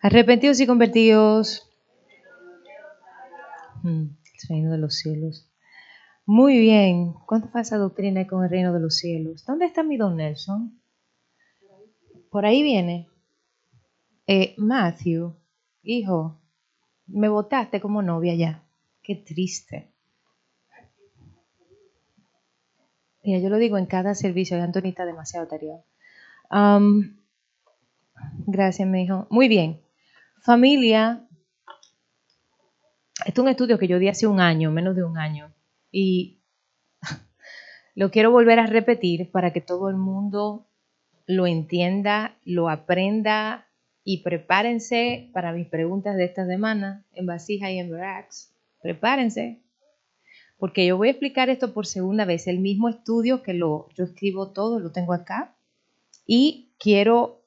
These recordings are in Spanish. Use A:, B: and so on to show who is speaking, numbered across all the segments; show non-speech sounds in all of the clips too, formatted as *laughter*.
A: Arrepentidos y convertidos. El reino de los cielos. Muy bien. ¿Cuánto falsa doctrina hay con el reino de los cielos? ¿Dónde está mi don Nelson? Por ahí viene. Eh, Matthew, hijo, me votaste como novia ya. Qué triste. Mira, yo lo digo en cada servicio, Antonita demasiado tarea. gracias, mi hijo. Muy bien. Familia, esto es un estudio que yo di hace un año, menos de un año, y *laughs* lo quiero volver a repetir para que todo el mundo lo entienda, lo aprenda y prepárense para mis preguntas de esta semana en vasija y en Brax. Prepárense, porque yo voy a explicar esto por segunda vez, el mismo estudio que lo, yo escribo todo, lo tengo acá, y quiero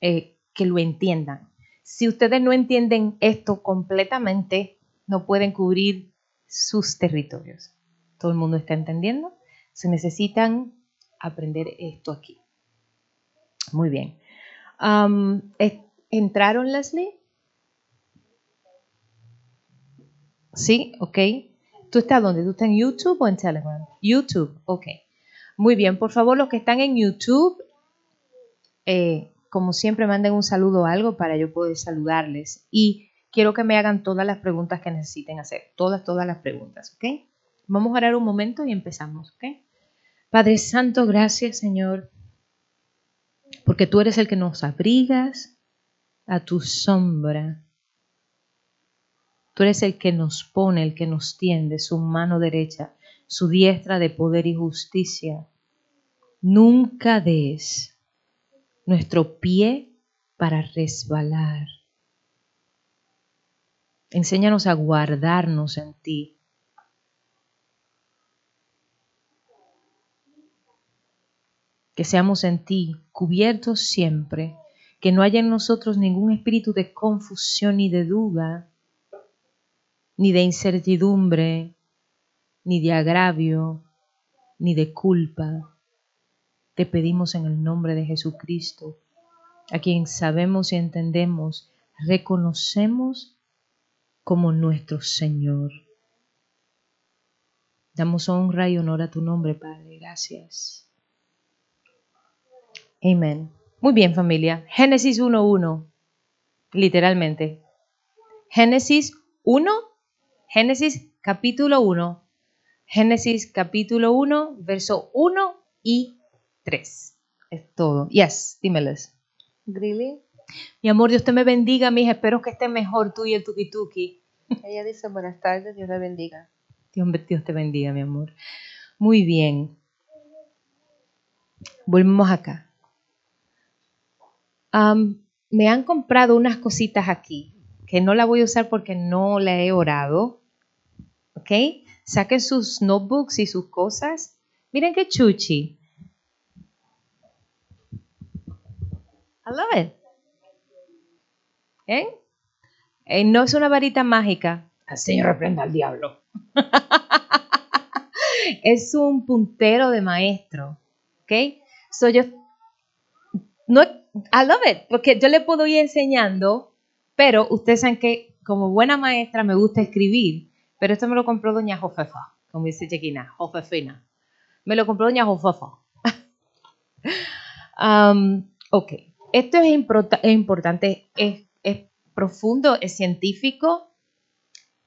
A: eh, que lo entiendan. Si ustedes no entienden esto completamente, no pueden cubrir sus territorios. ¿Todo el mundo está entendiendo? Se necesitan aprender esto aquí. Muy bien. ¿Entraron, Leslie? Sí, ok. ¿Tú estás dónde? ¿Tú estás en YouTube o en Telegram? YouTube, ok. Muy bien, por favor, los que están en YouTube, eh, como siempre, manden un saludo o algo para yo poder saludarles. Y quiero que me hagan todas las preguntas que necesiten hacer. Todas, todas las preguntas, ¿ok? Vamos a orar un momento y empezamos, ¿ok? Padre Santo, gracias, Señor, porque tú eres el que nos abrigas a tu sombra. Tú eres el que nos pone, el que nos tiende su mano derecha, su diestra de poder y justicia. Nunca des nuestro pie para resbalar. Enséñanos a guardarnos en ti. Que seamos en ti cubiertos siempre, que no haya en nosotros ningún espíritu de confusión ni de duda, ni de incertidumbre, ni de agravio, ni de culpa te pedimos en el nombre de Jesucristo, a quien sabemos y entendemos, reconocemos como nuestro Señor. Damos honra y honor a tu nombre, Padre. Gracias. Amén. Muy bien, familia. Génesis 1.1, literalmente. Génesis 1, Génesis capítulo 1, Génesis capítulo 1, verso 1 y Tres. Es todo. Yes, dímeles.
B: Grilly.
A: Mi amor, Dios te me bendiga, mija. Espero que esté mejor tú y el tuki tuki. *laughs*
B: Ella dice buenas tardes, Dios le bendiga.
A: Dios, Dios te bendiga, mi amor. Muy bien. Volvemos acá. me han comprado unas cositas aquí que no la voy a usar porque no la he orado. ¿Ok? Saquen sus notebooks y sus cosas. Miren qué chuchi. I love it. ¿Eh? ¿Eh? no es una varita mágica.
B: El Señor reprenda al diablo. *laughs*
A: es un puntero de maestro. ¿Ok? So yo. No, I love it. Porque yo le puedo ir enseñando, pero ustedes saben que como buena maestra me gusta escribir. Pero esto me lo compró doña Jofefa, como dice Chequina, Jofefina. Me lo compró doña Jofefa. *laughs* um, ok. Esto es, importante, es, profundo, es científico,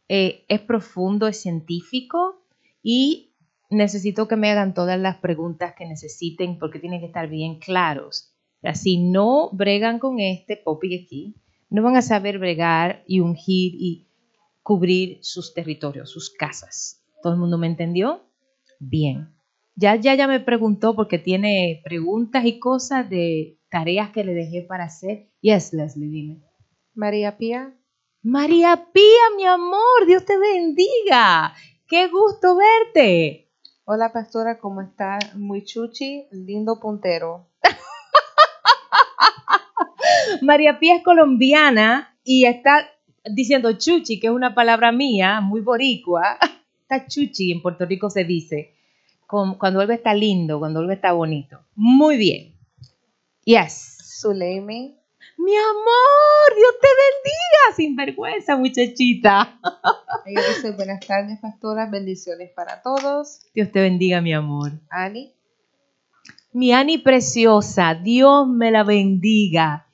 A: eh, es profundo, es científico y necesito que me hagan todas las preguntas que necesiten porque tienen que estar bien claros. Si no bregan con este popi aquí, no van a saber bregar y ungir y cubrir sus territorios, sus casas. ¿Todo el mundo me entendió? Bien. Ya, ya, ya me preguntó porque tiene preguntas y cosas de tareas que le dejé para hacer. Yes, Leslie, dime.
B: María Pía.
A: María Pía, mi amor, Dios te bendiga. Qué gusto verte.
B: Hola, pastora, ¿cómo está? Muy chuchi, lindo puntero. *laughs*
A: María Pía es colombiana y está diciendo chuchi, que es una palabra mía, muy boricua. *laughs* Está chuchi, en Puerto Rico se dice, cuando algo está lindo, cuando algo está bonito. Muy bien. Yes.
B: Suleimi.
A: Mi amor, sin vergüenza, muchachita.
B: Ella dice, buenas tardes, pastora, bendiciones para todos.
A: Dios te bendiga, mi amor.
B: Ani.
A: Mi Ani preciosa, Dios me la bendiga.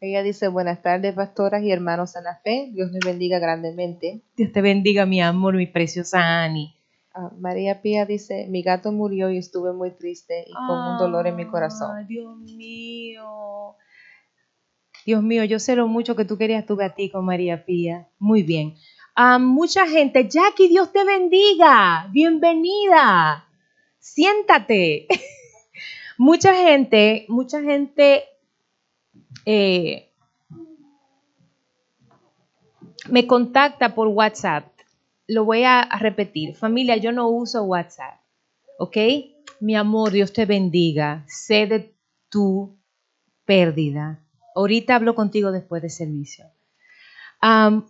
B: Ella dice, buenas tardes, pastoras y hermanos en la fe. Dios les bendiga grandemente.
A: Dios te bendiga, mi amor, mi preciosa Ani.
B: Ah, María Pía dice, mi gato murió y estuve muy triste y con un dolor en mi corazón.
A: Dios mío. Dios mío, yo sé lo mucho que tú querías tu gatito, María Pía. Muy bien. Ah, mucha gente, Jackie, Dios te bendiga. Bienvenida. Siéntate. *laughs* mucha gente, mucha gente eh, me contacta por WhatsApp. Lo voy a, repetir. Familia, yo no uso WhatsApp. ¿Ok? Mi amor, Dios te bendiga. Sé de tu pérdida. Ahorita hablo contigo después del servicio.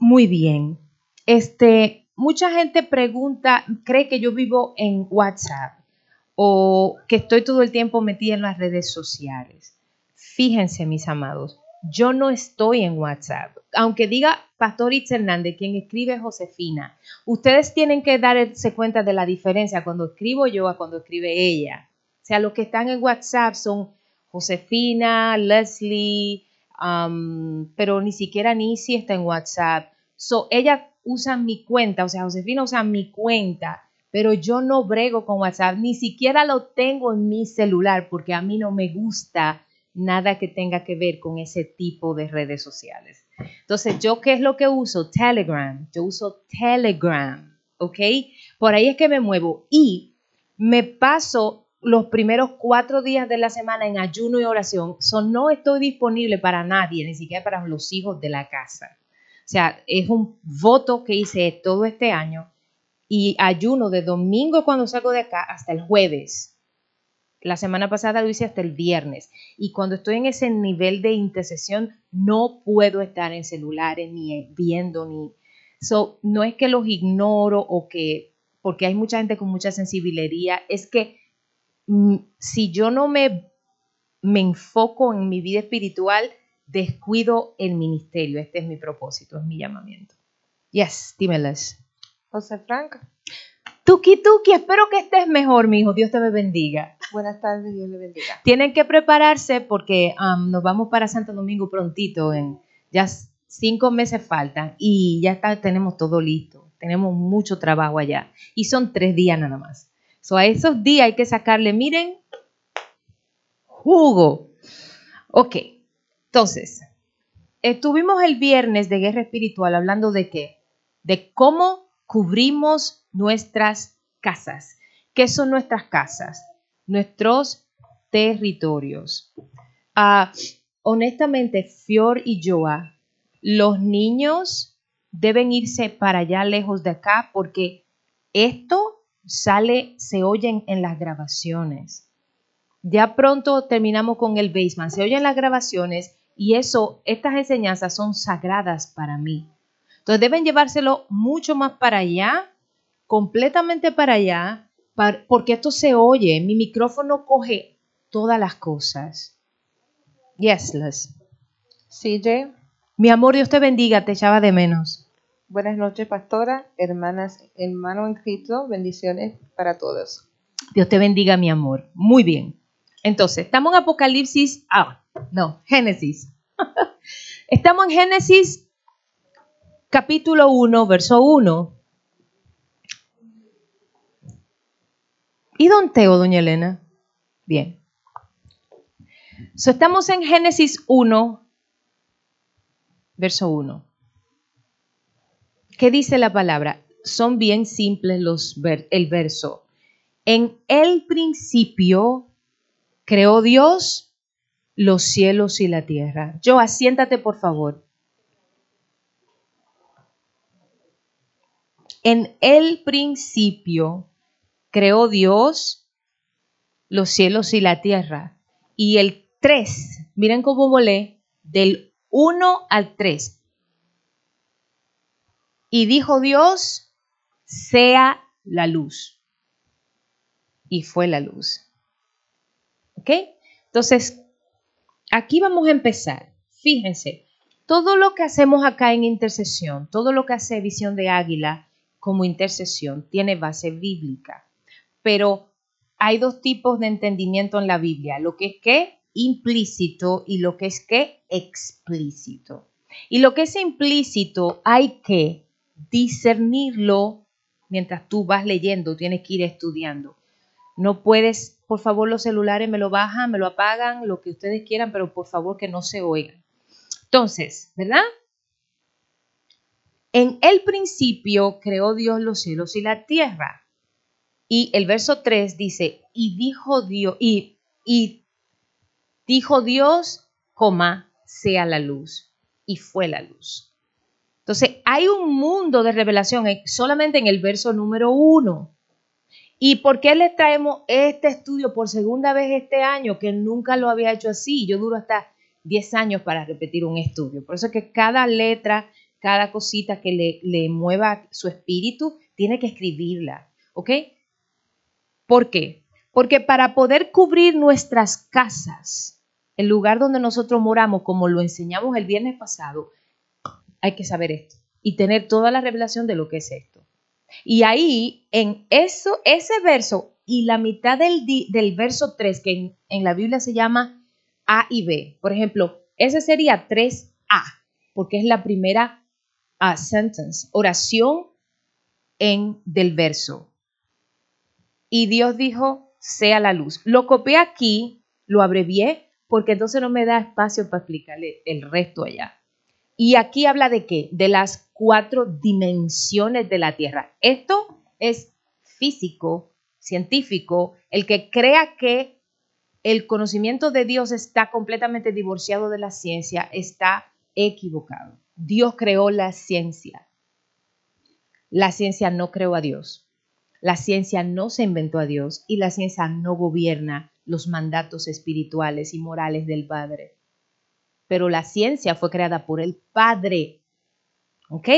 A: Muy bien. Este, mucha gente pregunta, cree que yo vivo en WhatsApp o que estoy todo el tiempo metida en las redes sociales. Fíjense, mis amados, yo no estoy en WhatsApp. Aunque diga Pastor Itz Hernández, quien escribe Josefina, ustedes tienen que darse cuenta de la diferencia cuando escribo yo a cuando escribe ella. O sea, los que están en WhatsApp son Josefina, Leslie, um, pero ni siquiera Nisi está en WhatsApp. So, ella usa mi cuenta, o sea, Josefina usa mi cuenta, pero yo no brego con WhatsApp, ni siquiera lo tengo en mi celular porque a mí no me gusta nada que tenga que ver con ese tipo de redes sociales. Entonces, ¿yo qué es lo que uso? Telegram. Yo uso Telegram, ¿ok? Por ahí es que me muevo y me paso los primeros cuatro días de la semana en ayuno y oración. So, no estoy disponible para nadie, ni siquiera para los hijos de la casa. O sea, es un voto que hice todo este año y ayuno de domingo cuando salgo de acá hasta el jueves. La semana pasada lo hice hasta el viernes. Y cuando estoy en ese nivel de intercesión, no puedo estar en celulares ni viendo ni... So, no es que los ignoro o que... Porque hay mucha gente con mucha sensibilidad. Es que mm, si yo no me, me enfoco en mi vida espiritual, descuido el ministerio. Este es mi propósito, es mi llamamiento. Yes, dímeles.
B: José Frank.
A: Tuki Tuki, espero que estés mejor, mi hijo. Dios te bendiga.
B: Buenas tardes, Dios le bendiga.
A: Tienen que prepararse porque um, nos vamos para Santo Domingo prontito. En, ya cinco meses faltan y ya está, tenemos todo listo. Tenemos mucho trabajo allá. Y son tres días nada más. So, a esos días hay que sacarle, miren, jugo. Ok, entonces, estuvimos el viernes de guerra espiritual hablando de qué? De cómo cubrimos nuestras casas. ¿Qué son nuestras casas? Nuestros territorios. Ah, honestamente, Fior y Joa, los niños deben irse para allá lejos de acá porque esto sale, se oyen en las grabaciones. Ya pronto terminamos con el basement, se oyen las grabaciones y eso, estas enseñanzas son sagradas para mí. Entonces deben llevárselo mucho más para allá, completamente para allá, para, porque esto se oye. Mi micrófono coge todas las cosas. Yes, Les.
B: CJ.
A: Mi amor, Dios te bendiga, te echaba de menos.
B: Buenas noches, pastora, hermanas, hermano en Cristo, bendiciones para todos.
A: Dios te bendiga, mi amor. Muy bien. Entonces, estamos en Apocalipsis, ah, no, Génesis. *laughs* estamos en Génesis capítulo 1, verso 1. ¿Y don doña Elena? Bien. So, estamos en Génesis 1, verso 1. ¿Qué dice la palabra? Son bien simples los el verso. En el principio creó Dios los cielos y la tierra. Yo, asiéntate por favor. En el principio creó Dios los cielos y la tierra. Y el 3, miren cómo volé, del 1 al 3. Y dijo Dios, sea la luz. Y fue la luz. ¿Ok? Entonces, aquí vamos a empezar. Fíjense, todo lo que hacemos acá en intercesión, todo lo que hace Visión de Águila como intercesión, tiene base bíblica. Pero hay dos tipos de entendimiento en la Biblia, lo que es que implícito y lo que es que explícito. Y lo que es implícito hay que discernirlo mientras tú vas leyendo, tienes que ir estudiando. No puedes, por favor, los celulares me lo bajan, me lo apagan, lo que ustedes quieran, pero por favor que no se oigan. Entonces, ¿verdad? En el principio creó Dios los cielos y la tierra. Y el verso 3 dice, y dijo Dios, y, dijo Dios, coma, sea la luz. Y fue la luz. Entonces, hay un mundo de revelación solamente en el verso número 1. ¿Y por qué les traemos este estudio por segunda vez este año? Que nunca lo había hecho así. Yo duro hasta 10 años para repetir un estudio. Por eso es que cada letra, cada cosita que le, le mueva su espíritu, tiene que escribirla. ¿Ok? ¿Por qué? Porque para poder cubrir nuestras casas, el lugar donde nosotros moramos, como lo enseñamos el viernes pasado, hay que saber esto y tener toda la revelación de lo que es esto. Y ahí, en eso, ese verso y la mitad del, del verso 3, que en, la Biblia se llama A y B. Por ejemplo, ese sería 3A, porque es la primera a sentence, oración en del verso. Y Dios dijo, sea la luz. Lo copié aquí, lo abrevié, porque entonces no me da espacio para explicarle el resto allá. Y aquí habla de qué? De las cuatro dimensiones de la Tierra. Esto es físico, científico. El que crea que el conocimiento de Dios está completamente divorciado de la ciencia está equivocado. Dios creó la ciencia. La ciencia no creó a Dios. La ciencia no se inventó a Dios y la ciencia no gobierna los mandatos espirituales y morales del Padre pero la ciencia fue creada por el Padre. ¿Ok?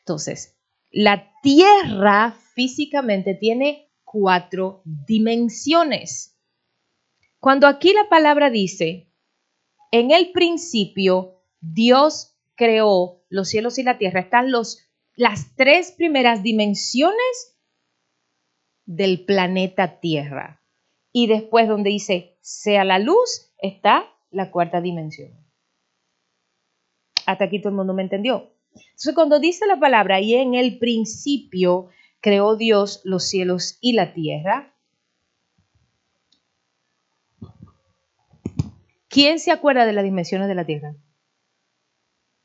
A: Entonces, la Tierra físicamente tiene cuatro dimensiones. Cuando aquí la palabra dice, en el principio Dios creó los cielos y la tierra, están los, las tres primeras dimensiones del planeta Tierra. Y después donde dice, sea la luz, está la cuarta dimensión. Hasta aquí todo el mundo me entendió. Entonces, cuando dice la palabra, y en el principio creó Dios los cielos y la tierra, ¿quién se acuerda de las dimensiones de la tierra?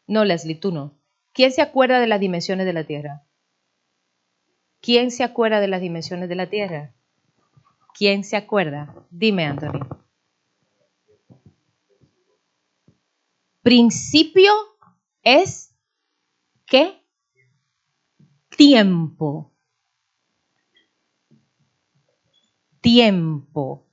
A: No, Leslie, tú no. ¿Quién se acuerda de las dimensiones de la tierra? ¿Quién se acuerda de las dimensiones de la tierra? ¿Quién se acuerda? Dime, Anthony. Principio es qué? Tiempo. Tiempo.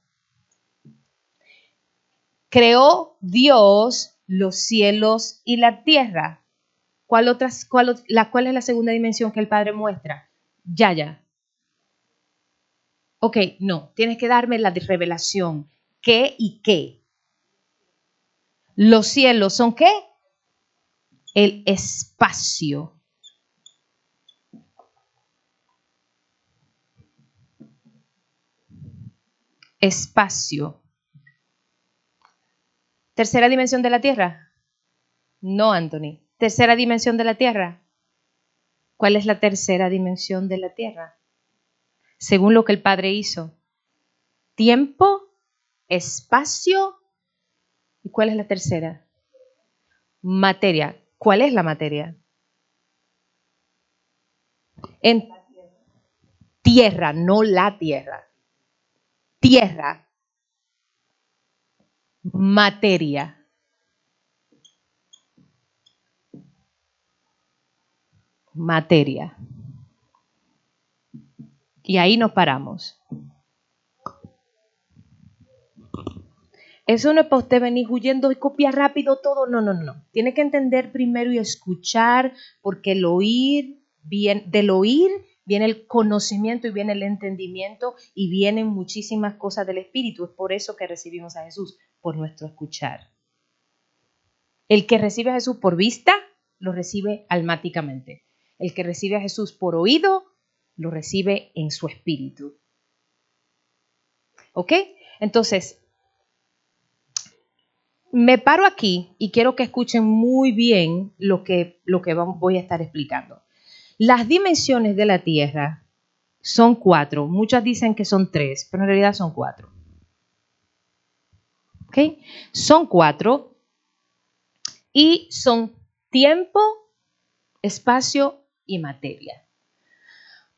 A: Creó Dios los cielos y la tierra. ¿Cuál, otras, la, ¿Cuál es la segunda dimensión que el Padre muestra? Ya, ya. Ok, no, tienes que darme la revelación. ¿Qué y qué? Los cielos son qué? el espacio. Espacio. Tercera dimensión de la Tierra. No, Anthony. Tercera dimensión de la Tierra. ¿Cuál es la tercera dimensión de la Tierra? Según lo que el Padre hizo. Tiempo, espacio. ¿Y cuál es la tercera? Materia. ¿Cuál es la materia? En tierra, no la tierra. Tierra. Materia. Materia. Y ahí nos paramos. Eso no es para usted venir huyendo y copiar rápido todo. No, no, no. Tiene que entender primero y escuchar, porque el oír, bien, del oír viene el conocimiento y viene el entendimiento y vienen muchísimas cosas del Espíritu. Es por eso que recibimos a Jesús, por nuestro escuchar. El que recibe a Jesús por vista, lo recibe almáticamente. El que recibe a Jesús por oído, lo recibe en su espíritu. ¿Ok? Entonces, me paro aquí y quiero que escuchen muy bien lo que, lo que voy a estar explicando. Las dimensiones de la Tierra son cuatro. Muchas dicen que son tres, pero en realidad son cuatro. ¿Ok? Son cuatro y son tiempo, espacio y materia.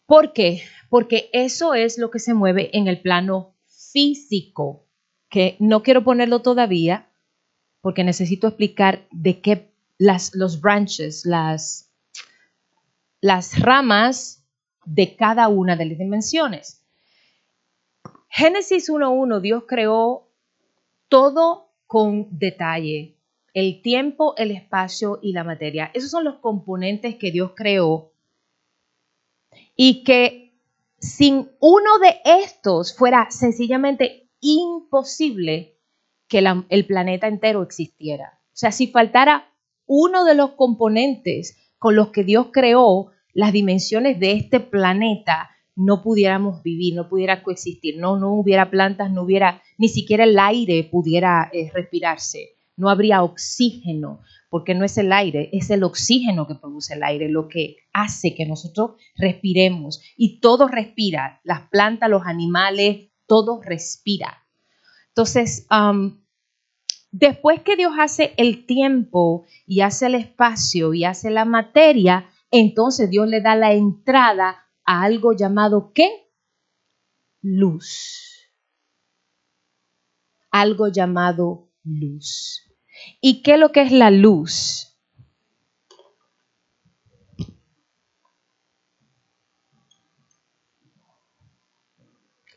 A: ¿Por qué? Porque eso es lo que se mueve en el plano físico, que no quiero ponerlo todavía porque necesito explicar de qué las, los branches, las, las ramas de cada una de las dimensiones. Génesis 1.1, Dios creó todo con detalle, el tiempo, el espacio y la materia. Esos son los componentes que Dios creó y que sin uno de estos fuera sencillamente imposible que el planeta entero existiera. O sea, si faltara uno de los componentes con los que Dios creó las dimensiones de este planeta, no pudiéramos vivir, no pudiera coexistir, no, no hubiera plantas, no hubiera, ni siquiera el aire pudiera eh, respirarse, no habría oxígeno, porque no es el aire, es el oxígeno que produce el aire, lo que hace que nosotros respiremos. Y todo respira, las plantas, los animales, todo respira. Entonces, después que Dios hace el tiempo y hace el espacio y hace la materia, entonces Dios le da la entrada a algo llamado ¿qué? Luz. Algo llamado luz. ¿Y qué es lo que es la luz?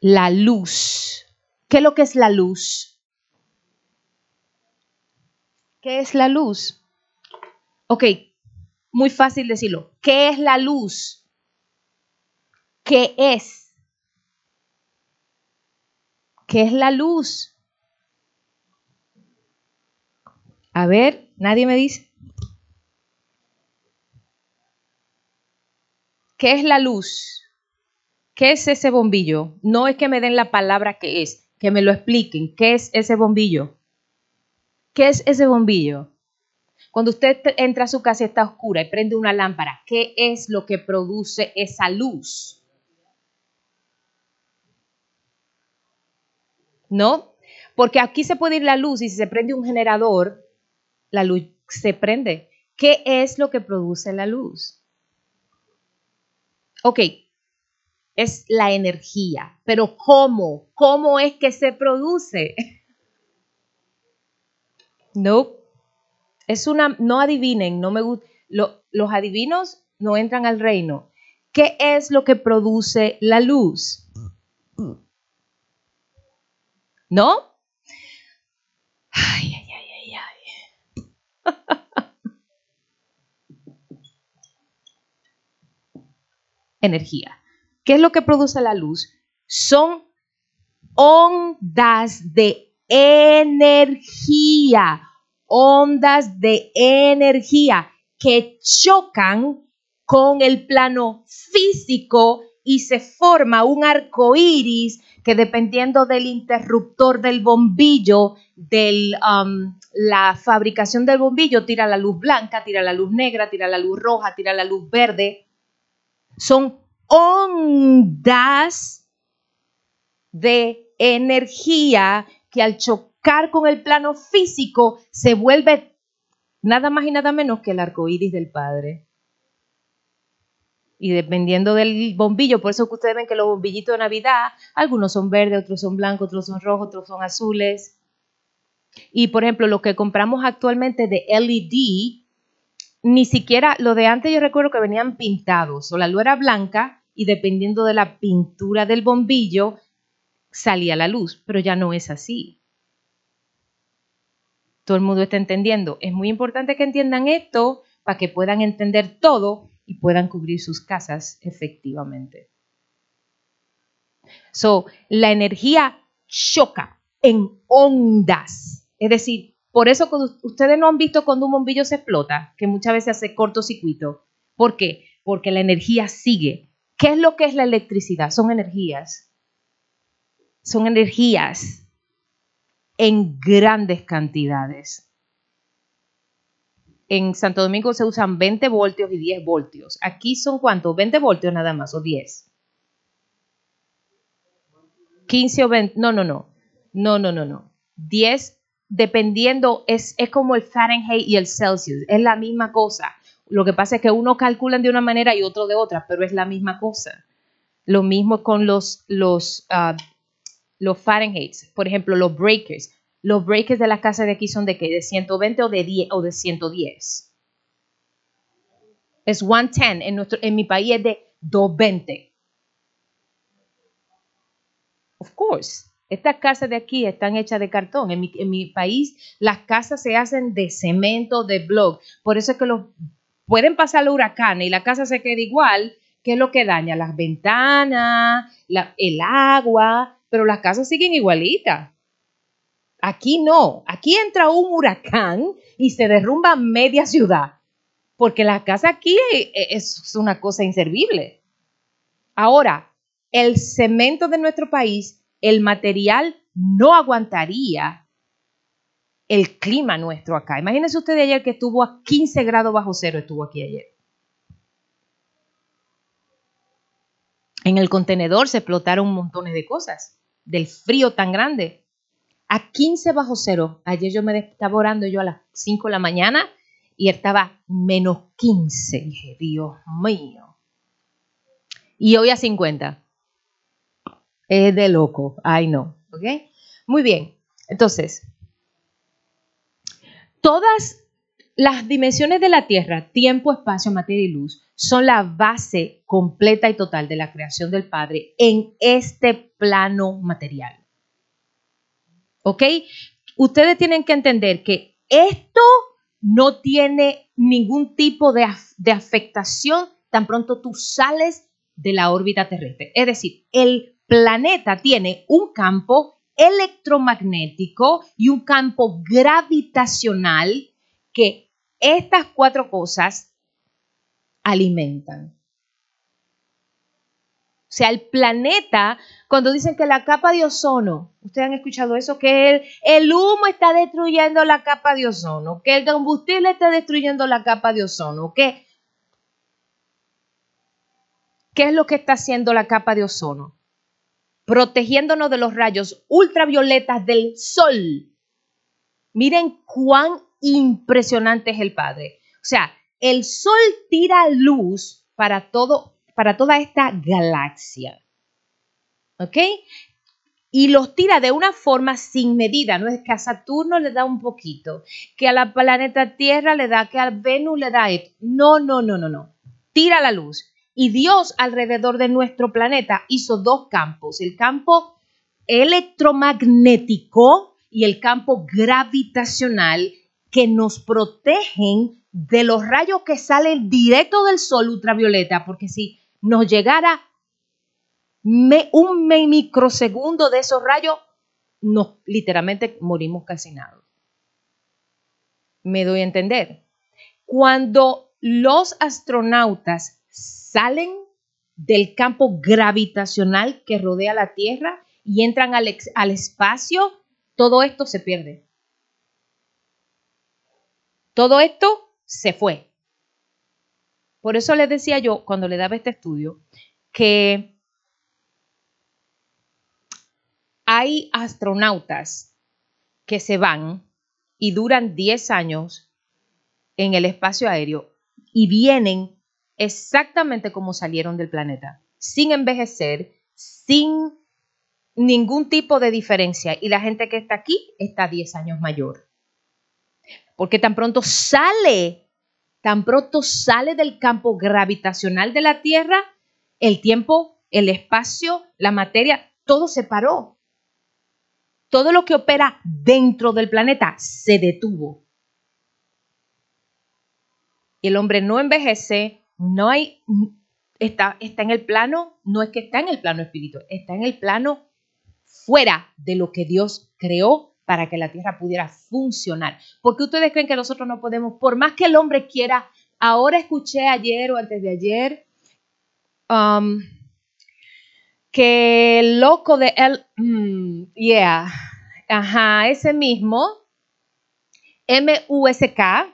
A: La luz. ¿Qué es lo que es la luz? ¿Qué es la luz? Ok, muy fácil decirlo. ¿Qué es la luz? ¿Qué es? ¿Qué es la luz? A ver, nadie me dice. ¿Qué es la luz? ¿Qué es ese bombillo? No es que me den la palabra que es, que me lo expliquen. ¿Qué es ese bombillo? ¿Qué es ese bombillo? Cuando usted entra a su casa y está oscura y prende una lámpara, ¿qué es lo que produce esa luz? ¿No? Porque aquí se puede ir la luz y si se prende un generador, la luz se prende. ¿Qué es lo que produce la luz? Ok, es la energía, pero ¿cómo? ¿Cómo es que se produce? *laughs* No, es una, no adivinen, no me gusta, los adivinos no entran al reino. ¿Qué es lo que produce la luz? ¿No? Energía. ¿Qué es lo que produce la luz? Son ondas de energía, ondas de energía que chocan con el plano físico y se forma un arco iris que dependiendo del interruptor del bombillo, de um, la fabricación del bombillo, tira la luz blanca, tira la luz negra, tira la luz roja, tira la luz verde. Son ondas de energía que al chocar con el plano físico se vuelve nada más y nada menos que el arco iris del Padre. Y dependiendo del bombillo, por eso que ustedes ven que los bombillitos de Navidad, algunos son verdes, otros son blancos, otros son rojos, otros son azules. Y por ejemplo, lo que compramos actualmente de LED, ni siquiera, lo de antes yo recuerdo que venían pintados, o la luz era blanca y dependiendo de la pintura del bombillo salía la luz, pero ya no es así. Todo el mundo está entendiendo. Es muy importante que entiendan esto para que puedan entender todo y puedan cubrir sus casas efectivamente. So, la energía choca en ondas, es decir, Por eso ustedes no han visto cuando un bombillo se explota, que muchas veces hace cortocircuito. ¿Por qué? Porque la energía sigue. ¿Qué es lo que es la electricidad? Son energías. Son energías en grandes cantidades. En Santo Domingo se usan 20 voltios y 10 voltios. Aquí son cuántos? 20 voltios nada más o 10. 15 o 20. No, no, no. No, no, no, no. 10 dependiendo, es, es como el Fahrenheit y el Celsius. Es la misma cosa. Lo que pasa es que uno calculan de una manera y otro de otra, pero es la misma cosa. Lo mismo con los, los, uh, los Fahrenheit, por ejemplo, los breakers. Los breakers de la casa de aquí son de qué? ¿De 120 o de, 10, o de 110? Es 110. En, nuestro, en mi país es de 220. Of course. Estas casas de aquí están hechas de cartón. En mi, país las casas se hacen de cemento, de block. Por eso es que los, pueden pasar los huracanes y la casa se queda igual. ¿Qué es lo que daña? Las ventanas, el agua, pero las casas siguen igualitas. Aquí no, aquí entra un huracán y se derrumba media ciudad, porque la casa aquí es una cosa inservible. Ahora, el cemento de nuestro país, el material no aguantaría el clima nuestro acá. Imagínense usted ayer que estuvo a 15 grados bajo cero, estuvo aquí ayer. En el contenedor se explotaron montones de cosas, del frío tan grande a 15 bajo cero. Ayer yo me estaba orando yo a las 5 de la mañana y estaba menos 15. dije, Dios mío. Y hoy a 50. Es de loco. Ay, no. ¿Ok? Muy bien. Entonces, todas las dimensiones de la Tierra, tiempo, espacio, materia y luz, son la base completa y total de la creación del Padre en este plano material. ¿Ok? Ustedes tienen que entender que esto no tiene ningún tipo de, afectación tan pronto tú sales de la órbita terrestre. Es decir, el planeta tiene un campo electromagnético y un campo gravitacional que estas cuatro cosas alimentan. O sea, el planeta, cuando dicen que la capa de ozono, ustedes han escuchado eso, que el, humo está destruyendo la capa de ozono, que el combustible está destruyendo la capa de ozono, que... ¿Qué es lo que está haciendo la capa de ozono? Protegiéndonos de los rayos ultravioletas del sol. Miren cuán impresionante es el Padre. O sea, el sol tira luz para todo para toda esta galaxia. ¿Ok? Y los tira de una forma sin medida. No es que a Saturno le da un poquito, que a la planeta Tierra le da, que a Venus le da esto. No, no, no, no, no. Tira la luz. Y Dios alrededor de nuestro planeta hizo dos campos, el campo electromagnético y el campo gravitacional que nos protegen de los rayos que salen directo del sol ultravioleta, porque si nos llegara un microsegundo de esos rayos, nos literalmente morimos calcinados. Me doy a entender. Cuando los astronautas salen del campo gravitacional que rodea la Tierra y entran al, al espacio, todo esto se pierde. Todo esto se fue. Por eso les decía yo, cuando le daba este estudio, que hay astronautas que se van y duran 10 años en el espacio aéreo y vienen exactamente como salieron del planeta, sin envejecer, sin ningún tipo de diferencia. Y la gente que está aquí está 10 años mayor. Porque tan pronto sale tan pronto sale del campo gravitacional de la Tierra, el tiempo, el espacio, la materia, todo se paró. Todo lo que opera dentro del planeta se detuvo. El hombre no envejece, no hay, está, está en el plano, no es que está en el plano espiritual, está en el plano fuera de lo que Dios creó para que la tierra pudiera funcionar. Porque ustedes creen que nosotros no podemos, por más que el hombre quiera, ahora escuché ayer o antes de ayer, um, que el loco de él, mm, yeah, ajá, ese mismo, M-U-S-K,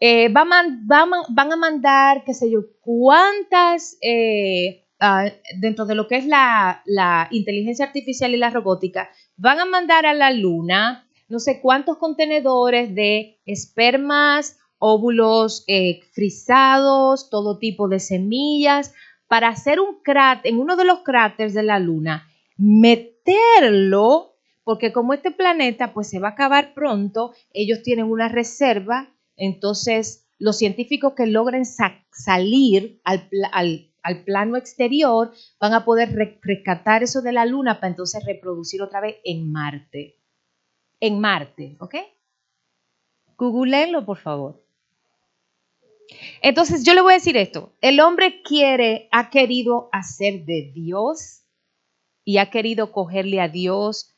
A: eh, van a mandar, qué sé yo, cuántas, eh, ah, dentro de lo que es la, inteligencia artificial y la robótica, van a mandar a la luna no sé cuántos contenedores de espermas, óvulos eh, frisados, todo tipo de semillas, para hacer un cráter, en uno de los cráteres de la Luna, meterlo, porque como este planeta pues se va a acabar pronto, ellos tienen una reserva, entonces los científicos que logren salir al, al, plano exterior van a poder rescatar eso de la Luna para entonces reproducir otra vez en Marte. En Marte, ¿ok? Googleenlo, por favor. Entonces, yo le voy a decir esto. El hombre quiere, ha querido hacer de Dios y ha querido cogerle a Dios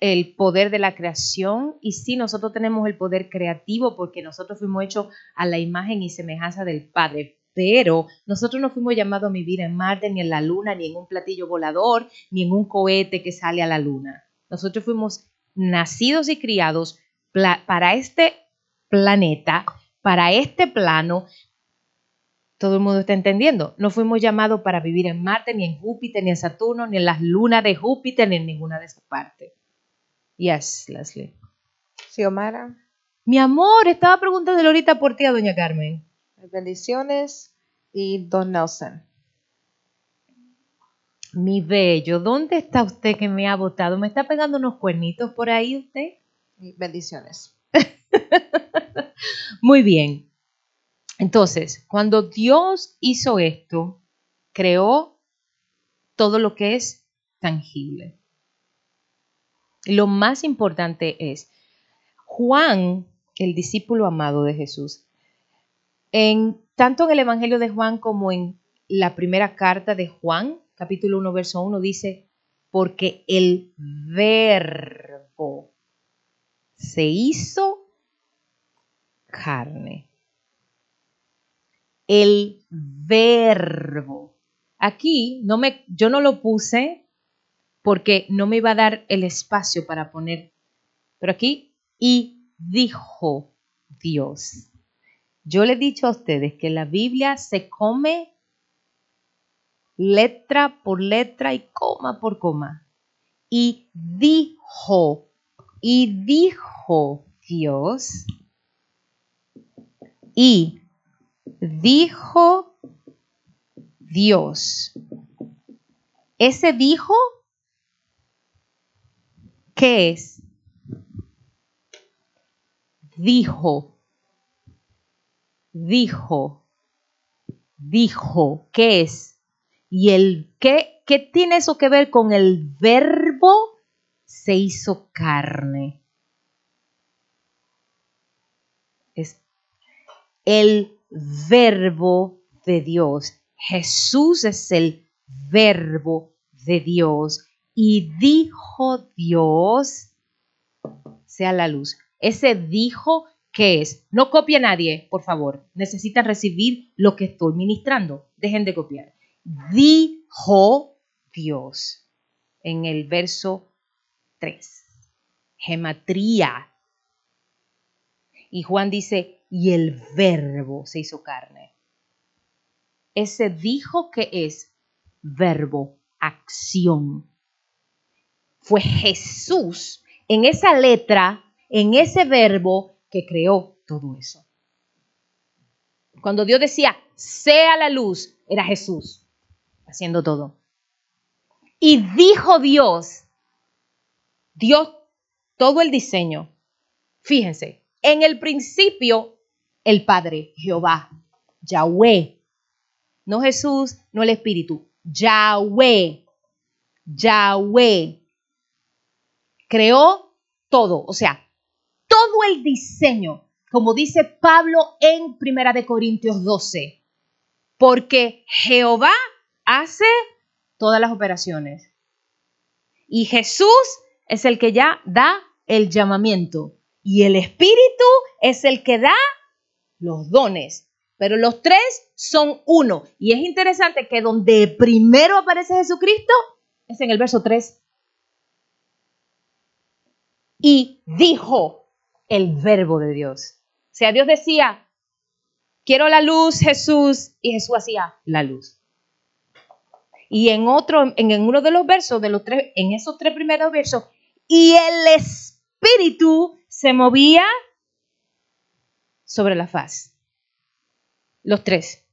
A: el poder de la creación. Y sí, nosotros tenemos el poder creativo porque nosotros fuimos hechos a la imagen y semejanza del Padre. Pero nosotros no fuimos llamados a vivir en Marte, ni en la Luna, ni en un platillo volador, ni en un cohete que sale a la Luna. Nosotros fuimos nacidos y criados para este planeta para este plano, todo el mundo está entendiendo. No fuimos llamados para vivir en Marte, ni en Júpiter, ni en Saturno, ni en las lunas de Júpiter, ni en ninguna de esas partes. Yes, Leslie.
B: Xiomara.
A: Mi amor, estaba preguntando ahorita por ti a doña Carmen.
B: Bendiciones y don Nelson.
A: Mi bello, ¿dónde está usted que me ha votado? ¿Me está pegando unos cuernitos por ahí usted?
B: Bendiciones. *laughs*
A: Muy bien. Entonces, cuando Dios hizo esto, creó todo lo que es tangible. Lo más importante es, Juan, el discípulo amado de Jesús, en tanto en el Evangelio de Juan como en la primera carta de Juan, capítulo 1, verso 1, dice, porque el verbo se hizo carne. El verbo. Aquí no me, yo no lo puse porque no me iba a dar el espacio para poner, pero aquí, y dijo Dios. Yo le he dicho a ustedes que la Biblia se come letra por letra y coma por coma. Y dijo, y dijo Dios, y dijo Dios. Ese dijo, ¿qué es? Dijo, dijo, dijo, ¿qué es? Y el qué, ¿qué tiene eso que ver con el verbo se hizo carne? el verbo de Dios. Jesús es el verbo de Dios. Y dijo Dios, sea la luz. Ese dijo, ¿qué es? No copie a nadie, por favor. Necesitan recibir lo que estoy ministrando. Dejen de copiar. Dijo Dios en el verso 3. Gematría. Y Juan dice, y el verbo se hizo carne. Ese dijo que es verbo, acción. Fue Jesús en esa letra, en ese verbo que creó todo eso. Cuando Dios decía, sea la luz, era Jesús haciendo todo. Y dijo Dios, Dios, todo el diseño. Fíjense, en el principio el Padre, Jehová, Yahweh. No Jesús, no el Espíritu, Yahweh, Yahweh. Creó todo, o sea, todo el diseño, como dice Pablo en Primera de Corintios 12, porque Jehová hace todas las operaciones. Y Jesús es el que ya da el llamamiento y el Espíritu es el que da los dones. Pero los tres son uno. Y es interesante que donde primero aparece Jesucristo es en el verso 3. Y dijo el verbo de Dios. O sea, Dios decía, quiero la luz, Jesús, y Jesús hacía la luz. Y en otro, en uno de los versos, de los tres, en esos tres primeros versos, y el Espíritu se movía sobre la faz. Los tres.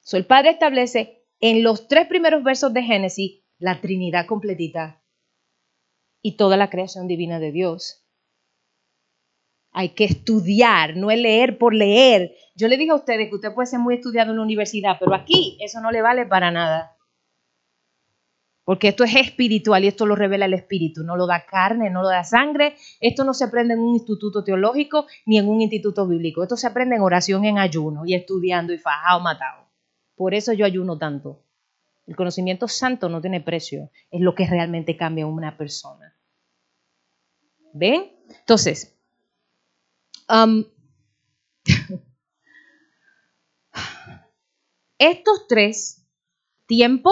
A: So, el Padre establece en los tres primeros versos de Génesis la Trinidad completita y toda la creación divina de Dios. Hay que estudiar, no es leer por leer. Yo le dije a ustedes que usted puede ser muy estudiado en la universidad, pero aquí eso no le vale para nada. Porque esto es espiritual y esto lo revela el espíritu, no lo da carne, no lo da sangre. Esto no se aprende en un instituto teológico ni en un instituto bíblico. Esto se aprende en oración, en ayuno y estudiando y fajado, matado. Por eso yo ayuno tanto. El conocimiento santo no tiene precio, es lo que realmente cambia a una persona. ¿Ven? Entonces, um, *laughs* estos tres, tiempo,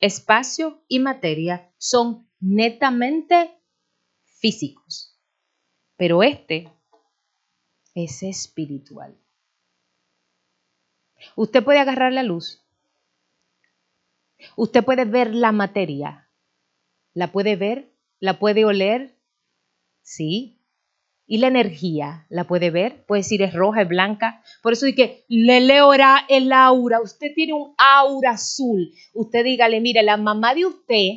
A: espacio y materia son netamente físicos, pero este es espiritual. Usted puede agarrar la luz, usted puede ver la materia, la puede ver, la puede oler, sí, y la energía, ¿la puede ver? Puede decir es roja, es blanca. Por eso que le leo era el aura. Usted tiene un aura azul. Usted dígale, mire, la mamá de usted,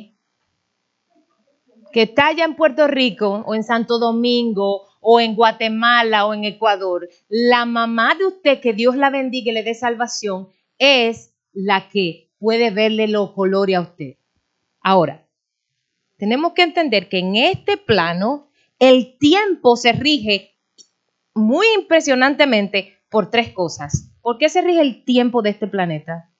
A: que está allá en Puerto Rico o en Santo Domingo o en Guatemala o en Ecuador, la mamá de usted, que Dios la bendiga y le dé salvación, es la que puede verle los colores a usted. Ahora, tenemos que entender que en este plano el tiempo se rige muy impresionantemente por tres cosas. ¿Por qué se rige el tiempo de este planeta?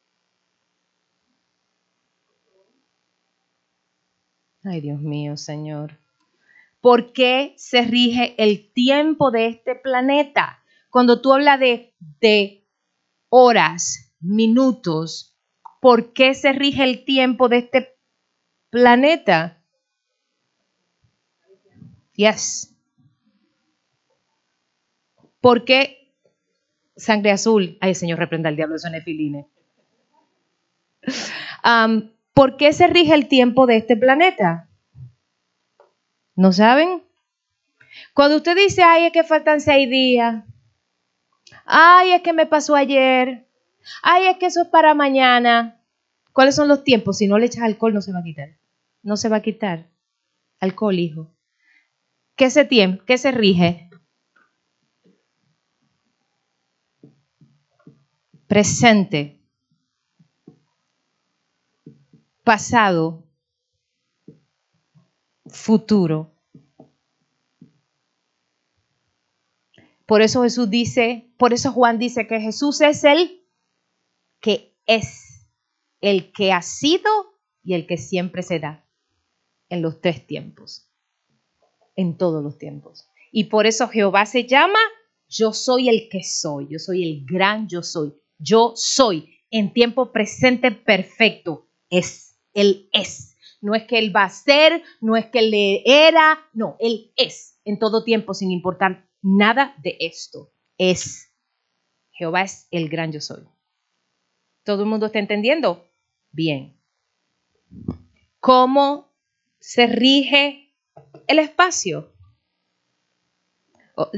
A: Ay, Dios mío, Señor. ¿Por qué se rige el tiempo de este planeta? Cuando tú hablas de, de horas, minutos, ¿por qué se rige el tiempo de este planeta? Yes. ¿Por qué sangre azul? Ay, Señor, reprenda al diablo, eso nefiline. Um, ¿Por qué se rige el tiempo de este planeta? ¿No saben? Cuando usted dice, ay, es que faltan seis días. Ay, es que me pasó ayer. Ay, es que eso es para mañana. ¿Cuáles son los tiempos? Si no le echas alcohol, no se va a quitar. No se va a quitar. Alcohol, hijo. ¿Qué se tiene? ¿Qué se rige? Presente, pasado, futuro. Por eso Jesús dice, por eso Juan dice que Jesús es el que es, el que ha sido y el que siempre será en los tres tiempos en todos los tiempos. Y por eso Jehová se llama yo soy el que soy, yo soy el gran yo soy, yo soy en tiempo presente perfecto, es, él es. No es que él va a ser, no es que él era, no, él es en todo tiempo sin importar nada de esto. Es. Jehová es el gran yo soy. ¿Todo el mundo está entendiendo? Bien. ¿Cómo se rige el espacio. Oh,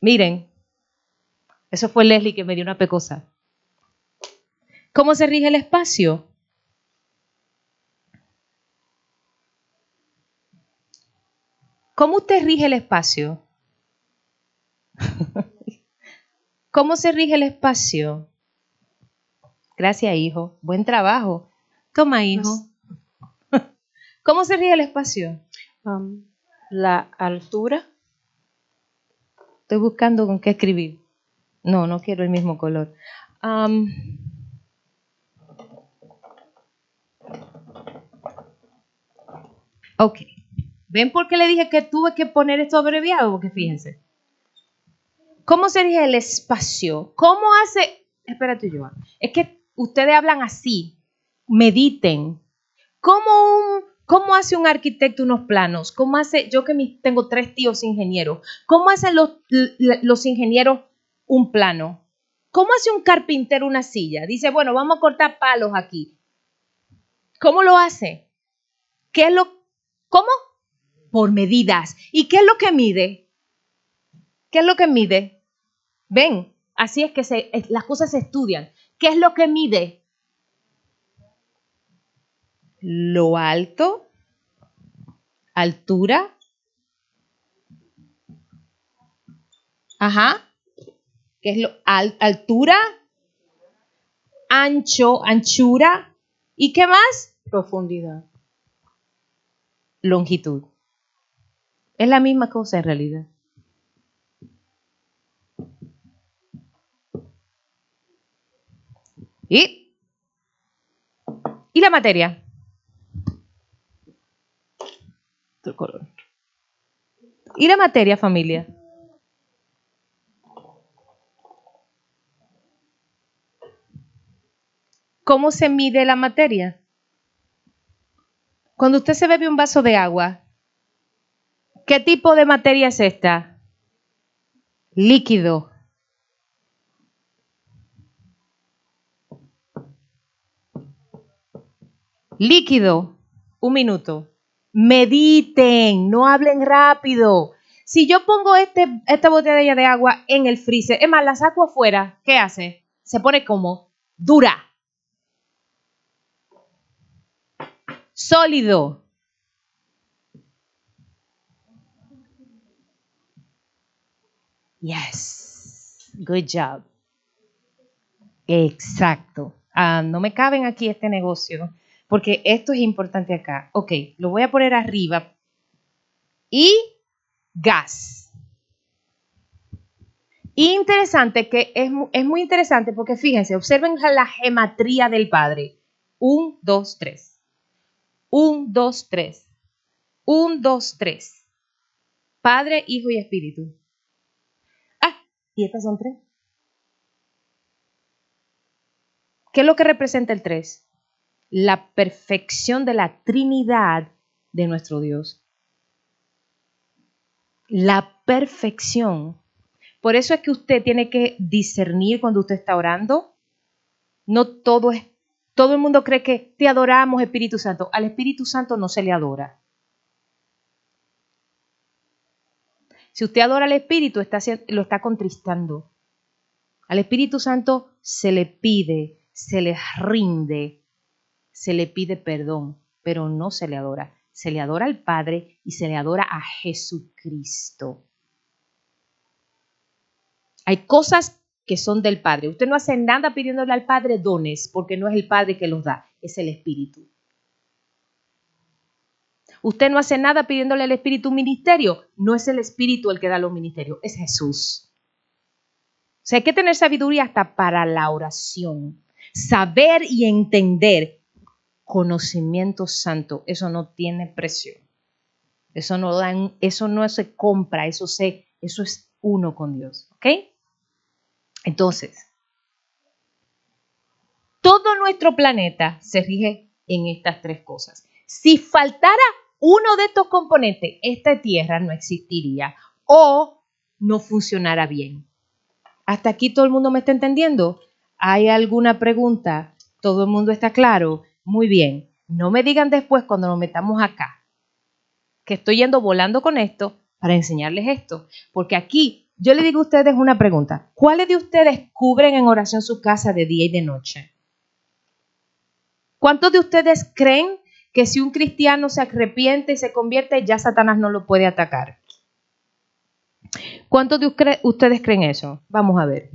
A: miren, eso fue Leslie que me dio una pecosa. ¿Cómo se rige el espacio? ¿Cómo usted rige el espacio? *laughs* ¿Cómo se rige el espacio? Gracias, hijo. Buen trabajo. Toma, hijo. *laughs* ¿Cómo se rige el espacio?
B: Um, la altura.
A: Estoy buscando con qué escribir. No, no quiero el mismo color. ok. ¿Ven por qué le dije que tuve que poner esto abreviado? Porque fíjense. ¿Cómo se dice el espacio? ¿Cómo hace? Espérate, Joan. Es que ustedes hablan así. Mediten. ¿Cómo, un, ¿Cómo hace un arquitecto unos planos? ¿Cómo hace, yo que tengo tres tíos ingenieros, ¿cómo hacen los, ingenieros un plano? ¿Cómo hace un carpintero una silla? Dice, bueno, vamos a cortar palos aquí. ¿Cómo lo hace? ¿Qué es lo, cómo? Por medidas. ¿Y qué es lo que mide? ¿Qué es lo que mide? Ven, así es que las cosas se estudian. ¿Qué es lo que mide? Lo alto, altura. Ajá. ¿Qué es lo altura? Ancho, anchura. ¿Y qué más?
B: Profundidad.
A: Longitud. Es la misma cosa en realidad. ¿Y? ¿Y la materia? ¿Y la materia, familia? ¿Cómo se mide la materia? Cuando usted se bebe un vaso de agua, ¿qué tipo de materia es esta? Líquido. Líquido. Un minuto. Mediten, no hablen rápido. Si yo pongo este, esta botella de agua en el freezer, es más, la saco afuera, ¿qué hace? Se pone como dura. Sólido. Yes. Good job. Exacto. Ah, no me caben aquí este negocio porque esto es importante acá. Ok, lo voy a poner arriba. Y gas. Interesante que es, muy interesante porque fíjense, observen la gematría del Padre. Un, dos, tres. Un, dos, tres. Un, dos, tres. Padre, Hijo y Espíritu. Ah, y estas son tres. ¿Qué es lo que representa el tres? La perfección de la Trinidad de nuestro Dios. La perfección. Por eso es que usted tiene que discernir cuando usted está orando. No todo es, todo el mundo cree que te adoramos Espíritu Santo. Al Espíritu Santo no se le adora. Si usted adora al Espíritu, está, lo está contristando. Al Espíritu Santo se le pide, se le rinde, se le pide perdón, pero no se le adora. Se le adora al Padre y se le adora a Jesucristo. Hay cosas que son del Padre. Usted no hace nada pidiéndole al Padre dones, porque no es el Padre que los da, es el Espíritu. Usted no hace nada pidiéndole al Espíritu un ministerio, no es el Espíritu el que da los ministerios, es Jesús. O sea, hay que tener sabiduría hasta para la oración. Saber y entender conocimiento santo, eso no tiene precio. Eso no, da, eso no se compra, eso, se, eso es uno con Dios. ¿Ok? Entonces, todo nuestro planeta se rige en estas tres cosas. Si faltara uno de estos componentes, esta Tierra no existiría o no funcionara bien. ¿Hasta aquí todo el mundo me está entendiendo? ¿Hay alguna pregunta? ¿Todo el mundo está claro? Muy bien, no me digan después cuando nos metamos acá que estoy yendo volando con esto para enseñarles esto, porque aquí yo le digo a ustedes una pregunta. ¿Cuáles de ustedes cubren en oración su casa de día y de noche? ¿Cuántos de ustedes creen que si un cristiano se arrepiente y se convierte, ya Satanás no lo puede atacar? ¿Cuántos de ustedes creen eso? Vamos a ver.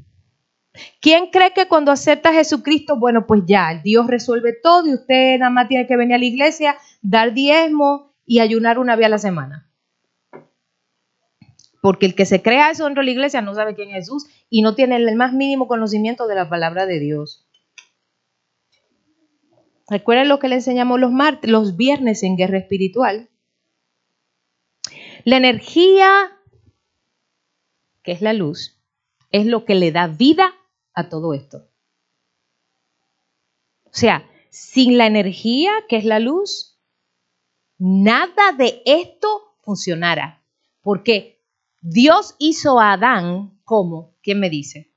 A: ¿Quién cree que cuando acepta a Jesucristo, bueno, pues ya, Dios resuelve todo y usted nada más tiene que venir a la iglesia, dar diezmo y ayunar una vez a la semana? Porque el que se crea eso dentro de la iglesia no sabe quién es Jesús y no tiene el más mínimo conocimiento de la palabra de Dios. Recuerden lo que le enseñamos los, martes, los viernes en guerra espiritual. La energía, que es la luz, es lo que le da vida a todo esto. O sea, sin la energía, que es la luz, nada de esto funcionara. Porque Dios hizo a Adán como, ¿quién me dice?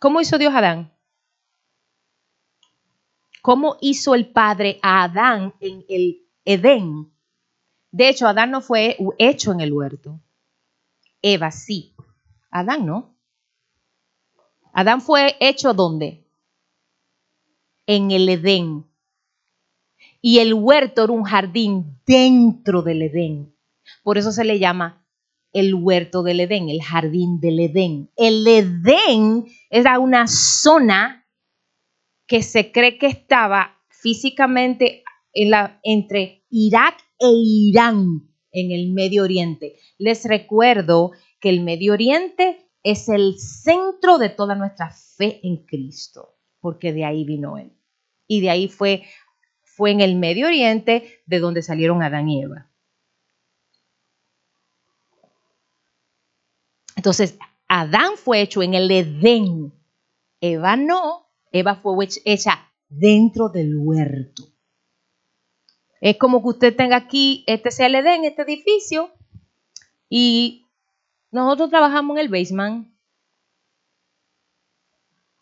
A: ¿Cómo hizo Dios a Adán? ¿Cómo hizo el Padre a Adán en el Edén? De hecho, Adán no fue hecho en el huerto. Eva sí. Adán no. Adán fue hecho ¿dónde? En el Edén. Y el huerto era un jardín dentro del Edén. Por eso se le llama el huerto del Edén, el jardín del Edén. El Edén era una zona que se cree que estaba físicamente entre Irak e Irán en el Medio Oriente. Les recuerdo que el Medio Oriente es el centro de toda nuestra fe en Cristo, porque de ahí vino Él. Y de ahí fue, fue en el Medio Oriente de donde salieron Adán y Eva. Entonces, Adán fue hecho en el Edén. Eva no. Eva fue hecha dentro del huerto. Es como que usted tenga aquí, este sea el Edén, este edificio, y nosotros trabajamos en el basement.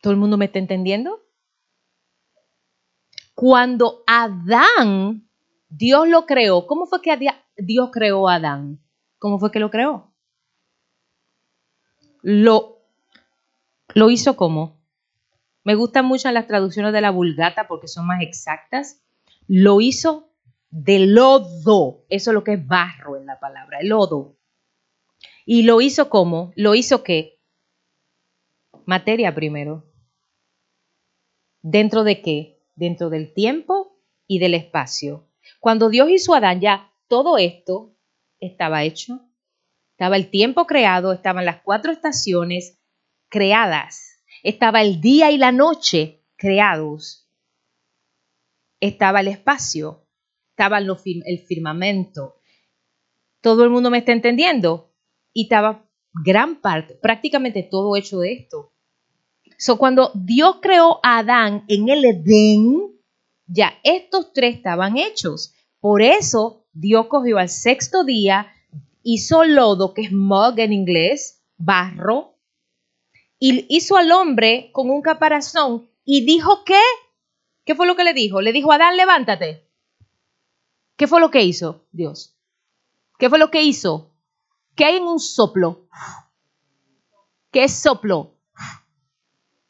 A: ¿Todo el mundo me está entendiendo? Cuando Adán, Dios lo creó, ¿cómo fue que Dios creó a Adán? ¿Cómo fue que lo creó? Lo, lo hizo como. Me gustan mucho las traducciones de la Vulgata porque son más exactas. Lo hizo de lodo. Eso es lo que es barro en la palabra, el lodo. Y lo hizo como, lo hizo qué? Materia primero. ¿Dentro de qué? Dentro del tiempo y del espacio. Cuando Dios hizo a Adán, ya todo esto estaba hecho. Estaba el tiempo creado, estaban las cuatro estaciones creadas. Estaba el día y la noche creados. Estaba el espacio, estaba el firmamento. ¿Todo el mundo me está entendiendo? Y estaba gran parte, prácticamente todo hecho de esto. So, cuando Dios creó a Adán en el Edén, ya estos tres estaban hechos. Por eso Dios cogió al sexto día, hizo lodo, que es mug en inglés, barro, y hizo al hombre con un caparazón y dijo que, ¿qué fue lo que le dijo? Le dijo, Adán, levántate. ¿Qué fue lo que hizo Dios? ¿Qué fue lo que hizo? ¿Qué hay en un soplo? ¿Qué es soplo?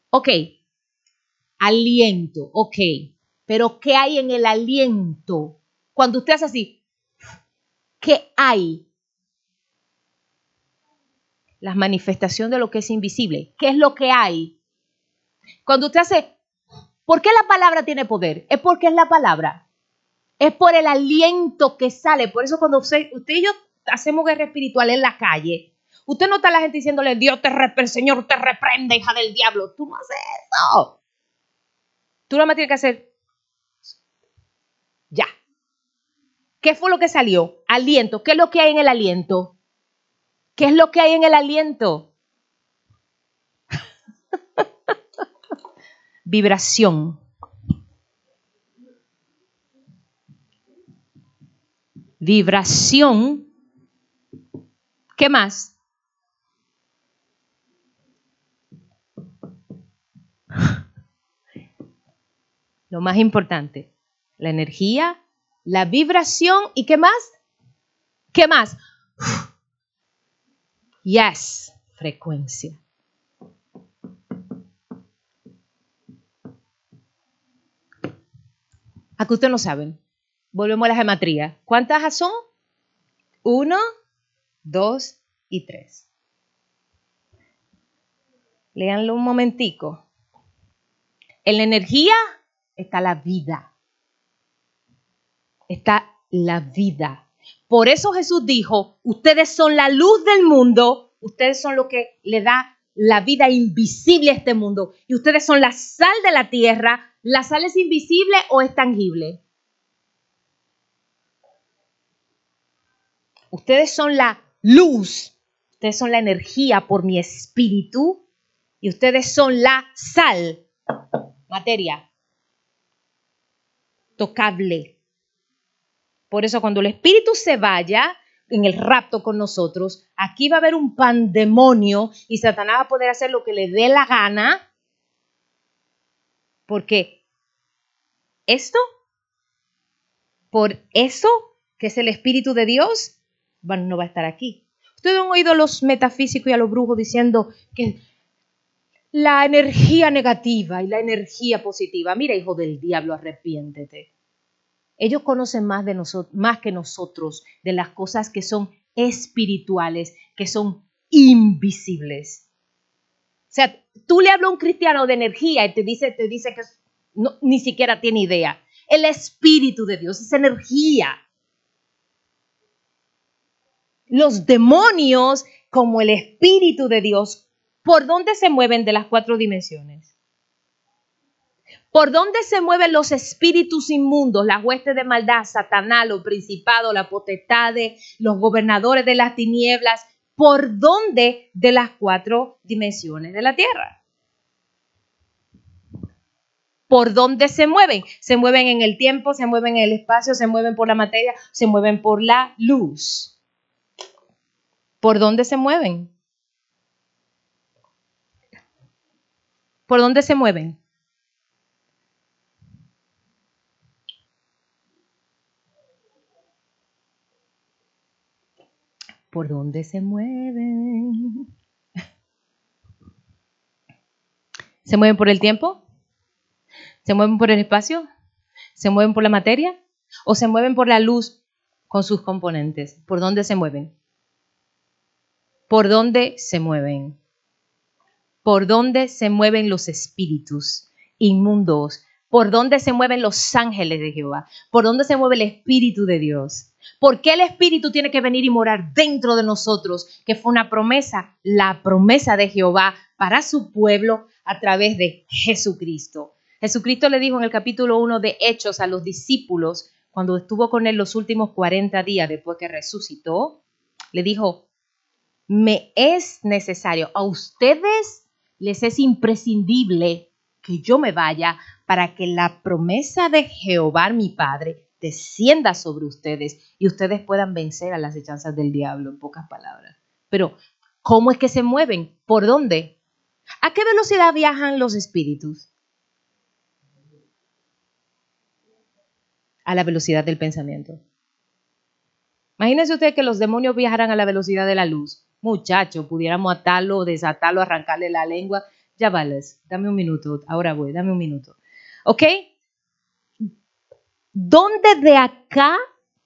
A: Ok, aliento, ok, pero ¿qué hay en el aliento? Cuando usted hace así, ¿qué hay? La manifestación de lo que es invisible. ¿Qué es lo que hay? Cuando usted hace, ¿por qué la palabra tiene poder? Es porque es la palabra. Es por el aliento que sale. Por eso cuando usted, y yo hacemos guerra espiritual en la calle, usted no está la gente diciéndole, Dios te reprende, Señor te reprende, hija del diablo. Tú no haces eso. Tú nada más tienes que hacer, ya. ¿Qué fue lo que salió? Aliento. ¿Qué es lo que hay en el aliento? ¿Qué es lo que hay en el aliento? *laughs* Vibración. vibración. ¿Qué más? *laughs* Lo más importante, la energía, la vibración y ¿qué más? ¿Qué más? *sighs* Yes, frecuencia. Aquí ustedes no saben. Volvemos a la geometría. ¿Cuántas son? Uno, dos y tres. Leanlo un momentico. En la energía está la vida. Está la vida. Por eso Jesús dijo, ustedes son la luz del mundo, ustedes son lo que le da la vida invisible a este mundo. Y ustedes son la sal de la tierra. ¿La sal es invisible o es tangible? Ustedes son la luz, ustedes son la energía por mi espíritu y ustedes son la sal, materia, tocable. Por eso cuando el espíritu se vaya en el rapto con nosotros, aquí va a haber un pandemonio y Satanás va a poder hacer lo que le dé la gana, porque esto, por eso que es el espíritu de Dios, no va a estar aquí. Ustedes han oído a los metafísicos y a los brujos diciendo que la energía negativa y la energía positiva. Mira, hijo del diablo, arrepiéntete. Ellos conocen más, de más que nosotros de las cosas que son espirituales, que son invisibles. O sea, tú le hablas a un cristiano de energía y te dice, te dice que ni siquiera tiene idea. El espíritu de Dios es energía. Los demonios, como el espíritu de Dios, ¿por dónde se mueven de las cuatro dimensiones? ¿Por dónde se mueven los espíritus inmundos, las huestes de maldad, Satanás, los principados, las potestades, los gobernadores de las tinieblas? ¿Por dónde de las cuatro dimensiones de la tierra? ¿Por dónde se mueven? Se mueven en el tiempo, se mueven en el espacio, se mueven por la materia, se mueven por la luz. ¿Por dónde se mueven? ¿Por dónde se mueven? ¿Por dónde se mueven? ¿Se mueven por el tiempo? ¿Se mueven por el espacio? ¿Se mueven por la materia? ¿O se mueven por la luz con sus componentes? ¿Por dónde se mueven? ¿Por dónde se mueven? ¿Por dónde se mueven los espíritus inmundos? ¿Por dónde se mueven los ángeles de Jehová? ¿Por dónde se mueve el Espíritu de Dios? ¿Por qué el Espíritu tiene que venir y morar dentro de nosotros? Que fue una promesa, la promesa de Jehová para su pueblo a través de Jesucristo. Jesucristo le dijo en el capítulo 1 de Hechos a los discípulos, cuando estuvo con él los últimos 40 días después que resucitó, le dijo, me es necesario, a ustedes les es imprescindible que yo me vaya para que la promesa de Jehová mi Padre descienda sobre ustedes y ustedes puedan vencer a las hechanzas del diablo, en pocas palabras. Pero, ¿cómo es que se mueven? ¿Por dónde? ¿A qué velocidad viajan los espíritus? A la velocidad del pensamiento. Imagínense usted que los demonios viajaran a la velocidad de la luz. Muchacho, pudiéramos atarlo, desatarlo, arrancarle la lengua. Ya vales, dame un minuto, ahora voy, dame un minuto. ¿Ok? ¿Dónde de acá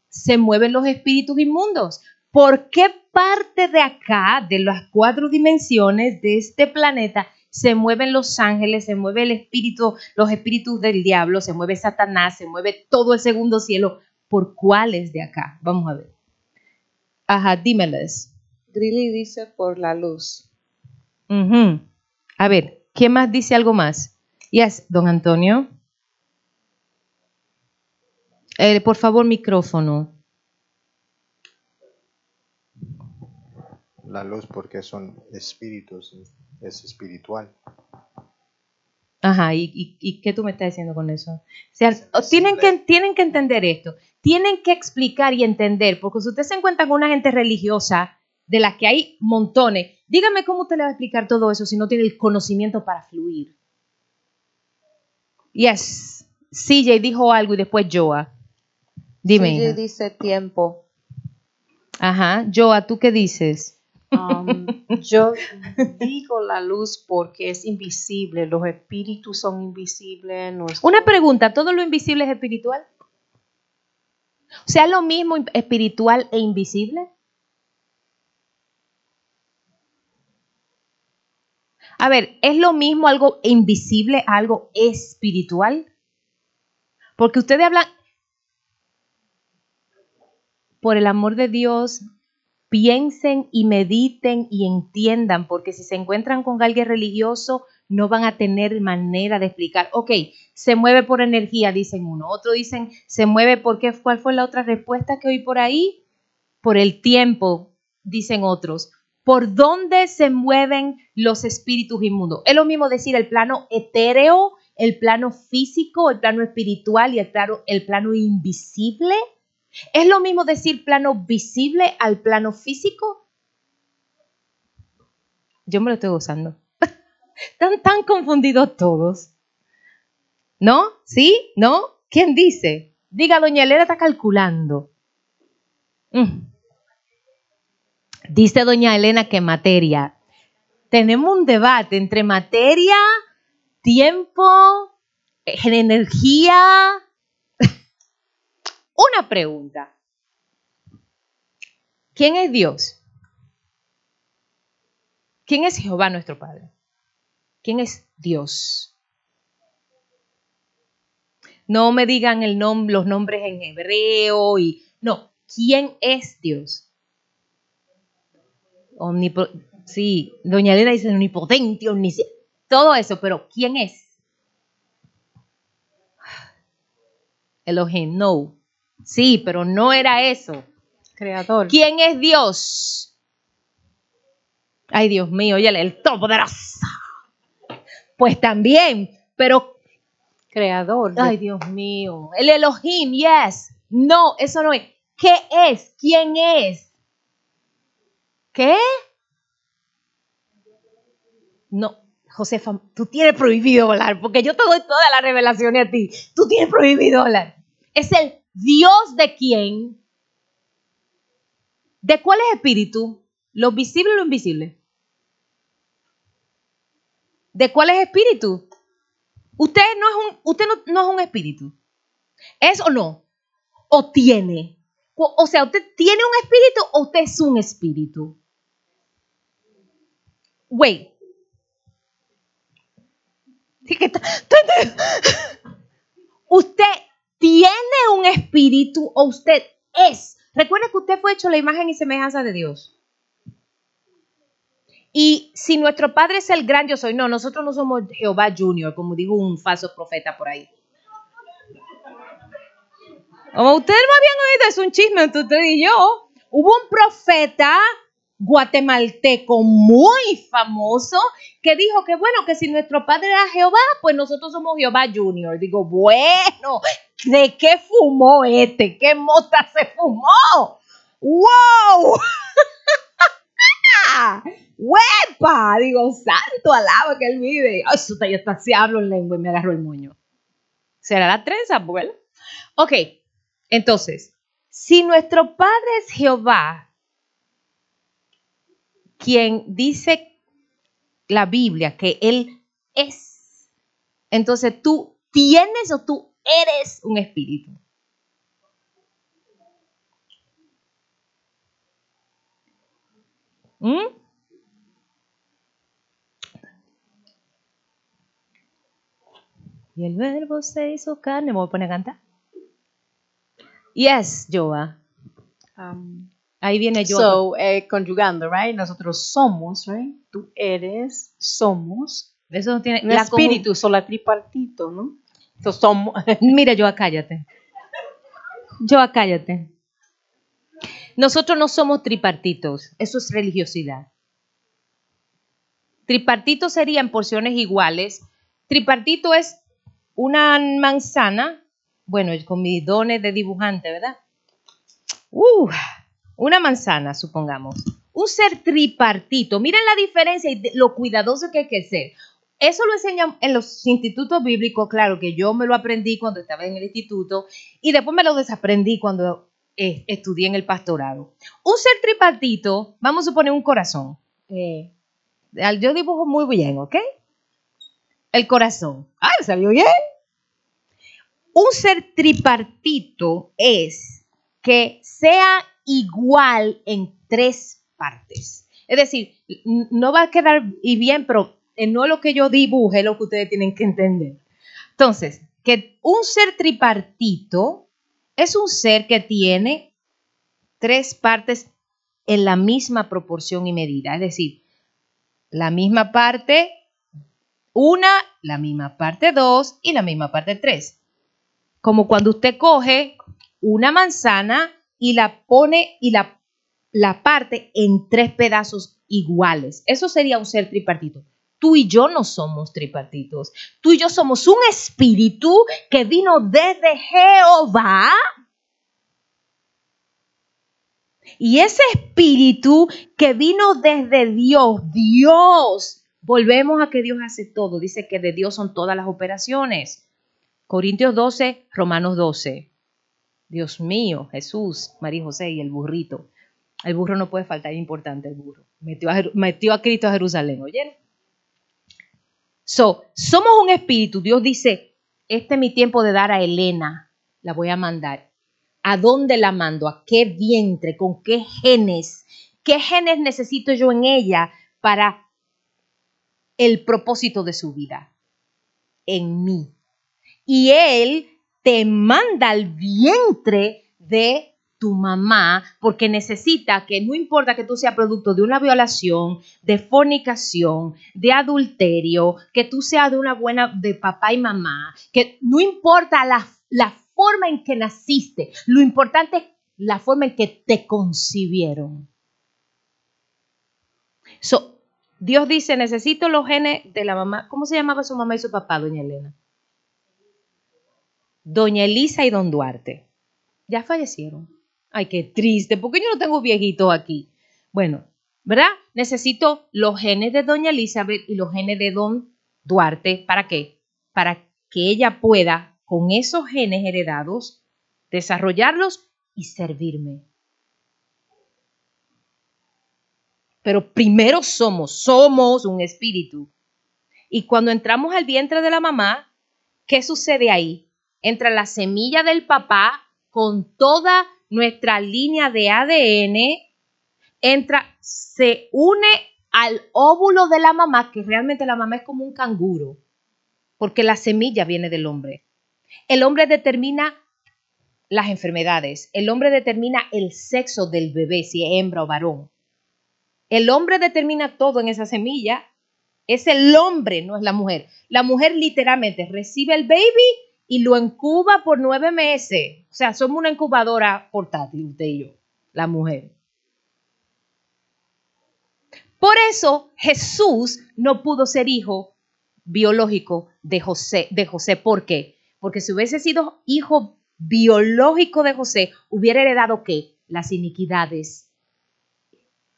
A: se mueven los espíritus inmundos? ¿Por qué parte de acá, de las cuatro dimensiones de este planeta, se mueven los ángeles, se mueve el espíritu, los espíritus del diablo, se mueve Satanás, se mueve todo el segundo cielo? ¿Por cuáles de acá? Vamos a ver. Ajá, dímeles.
B: Grilly dice por la luz.
A: A ver, ¿quién más dice algo más? Yes, don Antonio. Eh, por favor, micrófono.
C: La luz porque son espíritus, es espiritual.
A: Ajá, ¿y, qué tú me estás diciendo con eso? O sea, tienen que, tienen que entender esto, tienen que explicar y entender, porque si usted se encuentra con una gente religiosa, de la que hay montones, dígame cómo usted le va a explicar todo eso si no tiene el conocimiento para fluir. Yes, CJ dijo algo y después Joa. Dime.
B: dice tiempo.
A: Ajá. Joa, ¿tú qué dices?
D: Um, yo digo la luz porque es invisible, los espíritus son invisibles.
A: Una pregunta, ¿todo lo invisible es espiritual? O sea, lo mismo espiritual e invisible. A ver, ¿es lo mismo algo invisible a algo espiritual? Porque ustedes hablan, por el amor de Dios, piensen y mediten y entiendan, porque si se encuentran con alguien religioso, no van a tener manera de explicar. Ok, se mueve por energía, dicen uno. Otro dicen, se mueve porque, ¿cuál fue la otra respuesta que oí por ahí? por el tiempo, dicen otros, por dónde se mueven los espíritus inmundos. Es lo mismo decir el plano etéreo, el plano físico, el plano espiritual y el plano, el plano invisible. Es lo mismo decir plano visible al plano físico. Yo me lo estoy gozando. *laughs* Están tan confundidos todos. ¿No? ¿Sí? ¿No? ¿Quién dice? Diga, doña Elena está calculando. Mm. Dice doña Elena que materia. Tenemos un debate entre materia, tiempo, energía. *laughs* Una pregunta. ¿Quién es Dios? ¿Quién es Jehová nuestro Padre? ¿Quién es Dios? No me digan el los nombres en hebreo y no. ¿Quién es Dios? Sí, doña Elena dice omnipotente, omnisciente, todo eso, pero ¿quién es? Elohim, no. Sí, pero no era eso.
D: Creador.
A: ¿Quién es Dios? Ay, Dios mío, oye, el todopoderoso. Pues también, pero
D: Creador.
A: Ay, Dios mío. El Elohim, yes. No, eso no es. ¿Qué es? ¿Quién es? ¿Qué? No, Josefa, tú tienes prohibido hablar, porque yo te doy toda la revelación a ti. Tú tienes prohibido hablar. Es el Dios de quién. ¿De cuál es espíritu? ¿Lo visible o lo invisible? ¿De cuál es espíritu? Usted no es un, usted no, no es un espíritu. ¿Es o no? ¿O tiene? O, o sea, ¿usted tiene un espíritu o usted es un espíritu? Está- Usted tiene un espíritu o usted es. Recuerde que usted fue hecho la imagen y semejanza de Dios. Y si nuestro Padre es el gran yo soy, no, nosotros no somos Jehová Junior, como dijo un falso profeta por ahí. Ustedes no habían oído, es un chisme entre y yo. Hubo un profeta guatemalteco muy famoso que dijo que bueno, que si nuestro padre era Jehová, pues nosotros somos Jehová Junior. Digo, bueno, ¿de qué fumó este? ¿Qué mota se fumó? ¡Wow! *laughs* ¡Huepa! Digo, santo alaba que él vive. Ay, eso ya está, si hablo en lengua y me agarró el moño. ¿Será la trenza, abuela? Ok, entonces, si nuestro Padre es Jehová, quien dice la Biblia que Él es, entonces tú tienes o tú eres un espíritu. ¿Mm? Y el verbo se hizo carne. ¿Me voy a poner a cantar? Yes, Joa.
D: Um,
A: Ahí viene Joa.
D: so, eh, conjugando, right? Nosotros somos, right? Tú eres, somos.
A: Eso no tiene
D: Un
A: la
D: espíritu, sola tripartito, ¿no? So, somos. *laughs*
A: Mira, Joa, cállate. Joa, cállate. Nosotros no somos tripartitos. Eso es religiosidad. Tripartito serían porciones iguales. Tripartito es una manzana, bueno, con mis dones de dibujante, ¿verdad? Uh, una manzana, supongamos. Un ser tripartito. Miren la diferencia y lo cuidadoso que hay que ser. Eso lo enseñan en los institutos bíblicos, claro que yo me lo aprendí cuando estaba en el instituto y después me lo desaprendí cuando eh, estudié en el pastorado. Un ser tripartito, vamos a suponer un corazón.
D: Eh,
A: Al- Yo dibujo muy bien, ¿ok? El corazón. Ah, ¿me salió bien? Un ser tripartito es que sea igual en tres partes. Es decir, no va a quedar y bien, pero eh, no lo que yo dibuje es lo que ustedes tienen que entender. Entonces, que un ser tripartito es un ser que tiene tres partes en la misma proporción y medida. Es decir, la misma parte una, la misma parte dos y la misma parte tres. Como cuando usted coge una manzana y la pone y la la parte en tres pedazos iguales. Eso sería un ser tripartito. Tú y yo no somos tripartitos. Tú y yo somos un espíritu que vino desde Jehová. Y ese espíritu que vino desde Dios, Dios, volvemos a que Dios hace todo. Dice que de Dios son todas las operaciones. Corintios 12, Romanos 12. Dios mío, Jesús, María José y el burrito. El burro no puede faltar, importante el burro. Metió a, metió a Cristo a Jerusalén, ¿oyeron? So, somos un espíritu. Dios dice, este es mi tiempo de dar a Elena. La voy a mandar. ¿A dónde la mando? ¿A qué vientre? ¿Con qué genes? ¿Qué genes necesito yo en ella para el propósito de su vida? En mí. Y Él te manda al vientre de tu mamá porque necesita que no importa que tú seas producto de una violación, de fornicación, de adulterio, que tú seas de una buena de papá y mamá, que no importa la, la forma en que naciste, lo importante es la forma en que te concibieron. So, Dios dice, necesito los genes de la mamá. ¿Cómo se llamaba su mamá y su papá, doña Elena? Doña Elisa y don Duarte. Ya fallecieron. Ay, qué triste, porque yo no tengo viejitos aquí. Bueno, ¿verdad? Necesito los genes de doña Elizabeth y los genes de don Duarte. ¿Para qué? Para que ella pueda, con esos genes heredados, desarrollarlos y servirme. Pero primero somos, somos un espíritu. Y cuando entramos al vientre de la mamá, ¿qué sucede ahí? Entra la semilla del papá con toda nuestra línea de ADN entra, se une al óvulo de la mamá, que realmente la mamá es como un canguro, porque la semilla viene del hombre. El hombre determina las enfermedades, el hombre determina el sexo del bebé, si es hembra o varón. El hombre determina todo en esa semilla. Es el hombre, no es la mujer. La mujer literalmente recibe el baby y lo incuba por nueve meses. O sea, somos una incubadora portátil, usted y yo, la mujer. Por eso Jesús no pudo ser hijo biológico de José. De José. ¿Por qué? Porque si hubiese sido hijo biológico de José, hubiera heredado qué? Las iniquidades.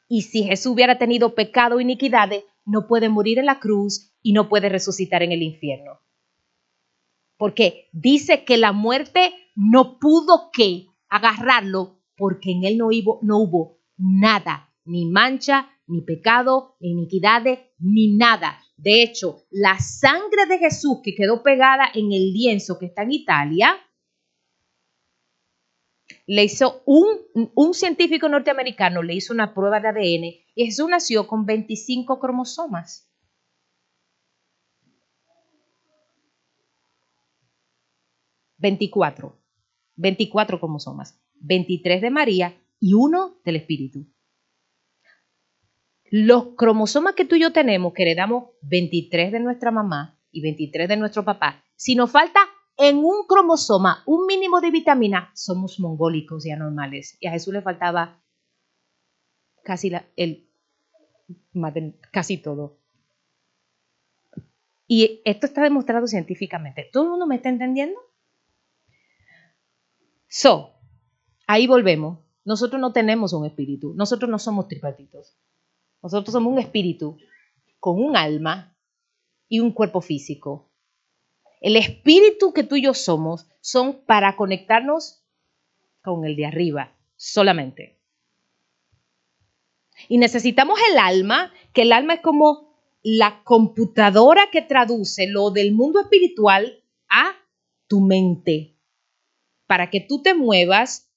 A: Y si Jesús hubiera tenido pecado o iniquidades, no puede morir en la cruz y no puede resucitar en el infierno porque dice que la muerte no pudo que agarrarlo porque en él no hubo, no hubo nada, ni mancha, ni pecado, ni iniquidades, ni nada. De hecho, la sangre de Jesús que quedó pegada en el lienzo que está en Italia, le hizo un, un científico norteamericano, le hizo una prueba de ADN y Jesús nació con 25 cromosomas. 24. 24 cromosomas. 23 de María y uno del Espíritu. Los cromosomas que tú y yo tenemos, que heredamos 23 de nuestra mamá y 23 de nuestro papá, si nos falta en un cromosoma un mínimo de vitamina, somos mongólicos y anormales. Y a Jesús le faltaba casi, el, casi todo. Y esto está demostrado científicamente. ¿Todo el mundo me está entendiendo? So, ahí volvemos. Nosotros no tenemos un espíritu, nosotros no somos tripartitos. Nosotros somos un espíritu con un alma y un cuerpo físico. El espíritu que tú y yo somos son para conectarnos con el de arriba solamente. Y necesitamos el alma, que el alma es como la computadora que traduce lo del mundo espiritual a tu mente, para que tú te muevas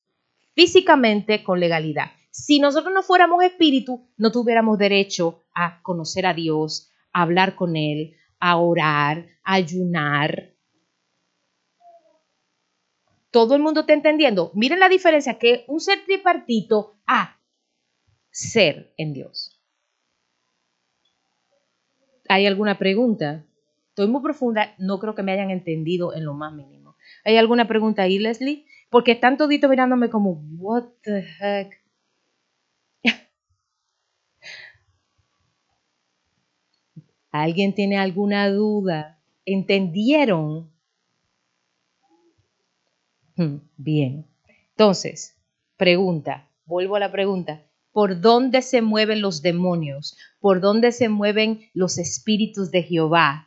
A: físicamente con legalidad. Si nosotros no fuéramos espíritu, no tuviéramos derecho a conocer a Dios, a hablar con Él, a orar, a ayunar. Todo el mundo está entendiendo. Miren la diferencia que un ser tripartito a ser en Dios. ¿Hay alguna pregunta? Estoy muy profunda, no creo que me hayan entendido en lo más mínimo. ¿Hay alguna pregunta ahí, Leslie? Porque están toditos mirándome como, what the heck? *laughs* ¿Alguien tiene alguna duda? ¿Entendieron? Hmm, bien. Entonces, pregunta, vuelvo a la pregunta. ¿Por dónde se mueven los demonios? ¿Por dónde se mueven los espíritus de Jehová?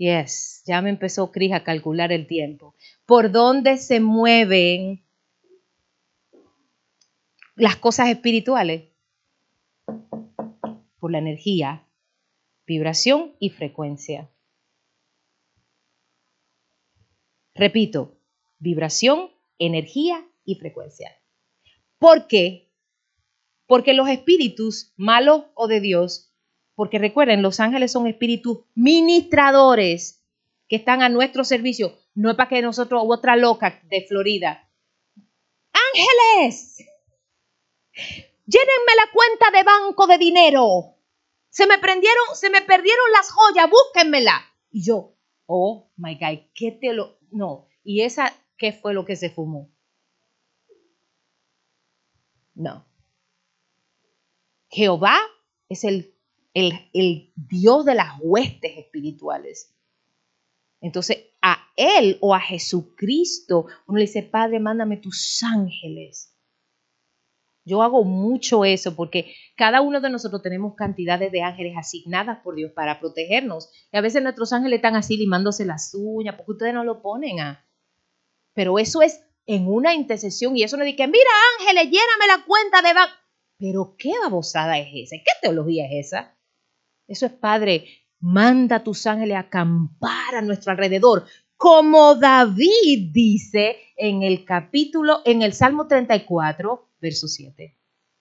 A: Yes, ya me empezó Cris a calcular el tiempo. ¿Por dónde se mueven las cosas espirituales? Por la energía, vibración y frecuencia. Repito, vibración, energía y frecuencia. ¿Por qué? Porque los espíritus, malos o de Dios, porque recuerden, los ángeles son espíritus ministradores que están a nuestro servicio. No es para que nosotros, otra loca de Florida. Ángeles, llénenme la cuenta de banco de dinero. Se me prendieron, se me perdieron las joyas, búsquenmela. Y yo, oh my God, ¿qué te lo.? No. ¿Y esa qué fue lo que se fumó? No. Jehová es el, el, el Dios de las huestes espirituales. Entonces, a Él o a Jesucristo, uno le dice, Padre, mándame tus ángeles. Yo hago mucho eso porque cada uno de nosotros tenemos cantidades de ángeles asignadas por Dios para protegernos. Y a veces nuestros ángeles están así limándose las uñas porque ustedes no lo ponen a. Pero eso es en una intercesión y eso no dice, mira ángeles, lléname la cuenta de. Pero qué babosada es esa, ¿qué teología es esa? Eso es Padre, manda a tus ángeles a acampar a nuestro alrededor, como David dice en el capítulo, en el Salmo 34, verso 7.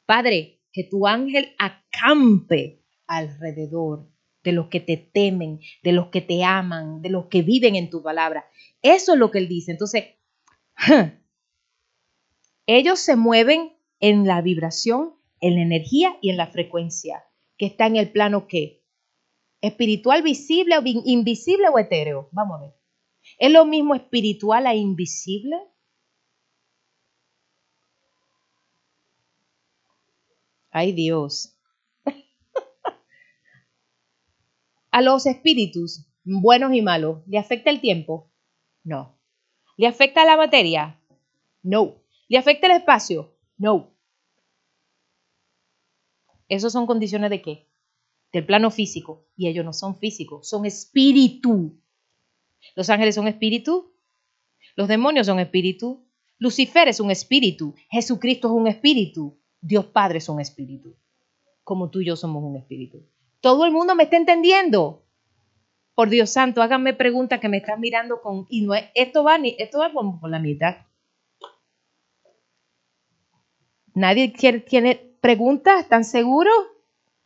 A: Padre, que tu ángel acampe alrededor de los que te temen, de los que te aman, de los que viven en tu palabra. Eso es lo que él dice. Entonces, *clears throat* ellos se mueven en la vibración, en la energía y en la frecuencia, que está en el plano que espiritual, visible, o invisible o etéreo. Vamos a ver. ¿Es lo mismo espiritual a invisible? Ay Dios. *laughs* a los espíritus, buenos y malos, ¿le afecta el tiempo? No. ¿Le afecta la materia? No. ¿Le afecta el espacio? No. Esos son condiciones de qué? Del plano físico. Y ellos no son físicos, son espíritu. Los ángeles son espíritu. Los demonios son espíritu. Lucifer es un espíritu. Jesucristo es un espíritu. Dios Padre es un espíritu. Como tú y yo somos un espíritu. Todo el mundo me está entendiendo. Por Dios santo, háganme preguntas que me están mirando con. Y no es, esto va ni, esto va por, por la mitad. Nadie tiene preguntas, ¿están seguros?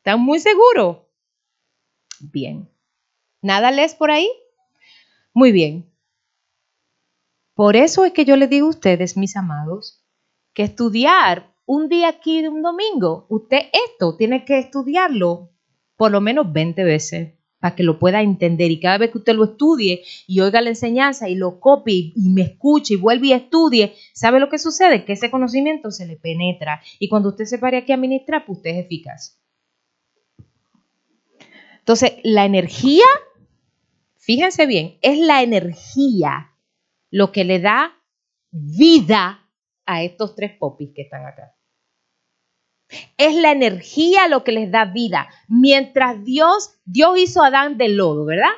A: ¿Están muy seguros? Bien. ¿Nada lees por ahí? Muy bien. Por eso es que yo les digo a ustedes, mis amados, que estudiar un día aquí de un domingo, usted esto tiene que estudiarlo por lo menos 20 veces para que lo pueda entender y cada vez que usted lo estudie y oiga la enseñanza y lo copie y me escuche y vuelve y estudie, ¿sabe lo que sucede? Que ese conocimiento se le penetra y cuando usted se pare aquí a ministrar, pues usted es eficaz. Entonces, la energía, fíjense bien, es la energía lo que le da vida a estos tres popis que están acá. Es la energía lo que les da vida. Mientras Dios, Dios hizo a Adán del lodo, ¿verdad?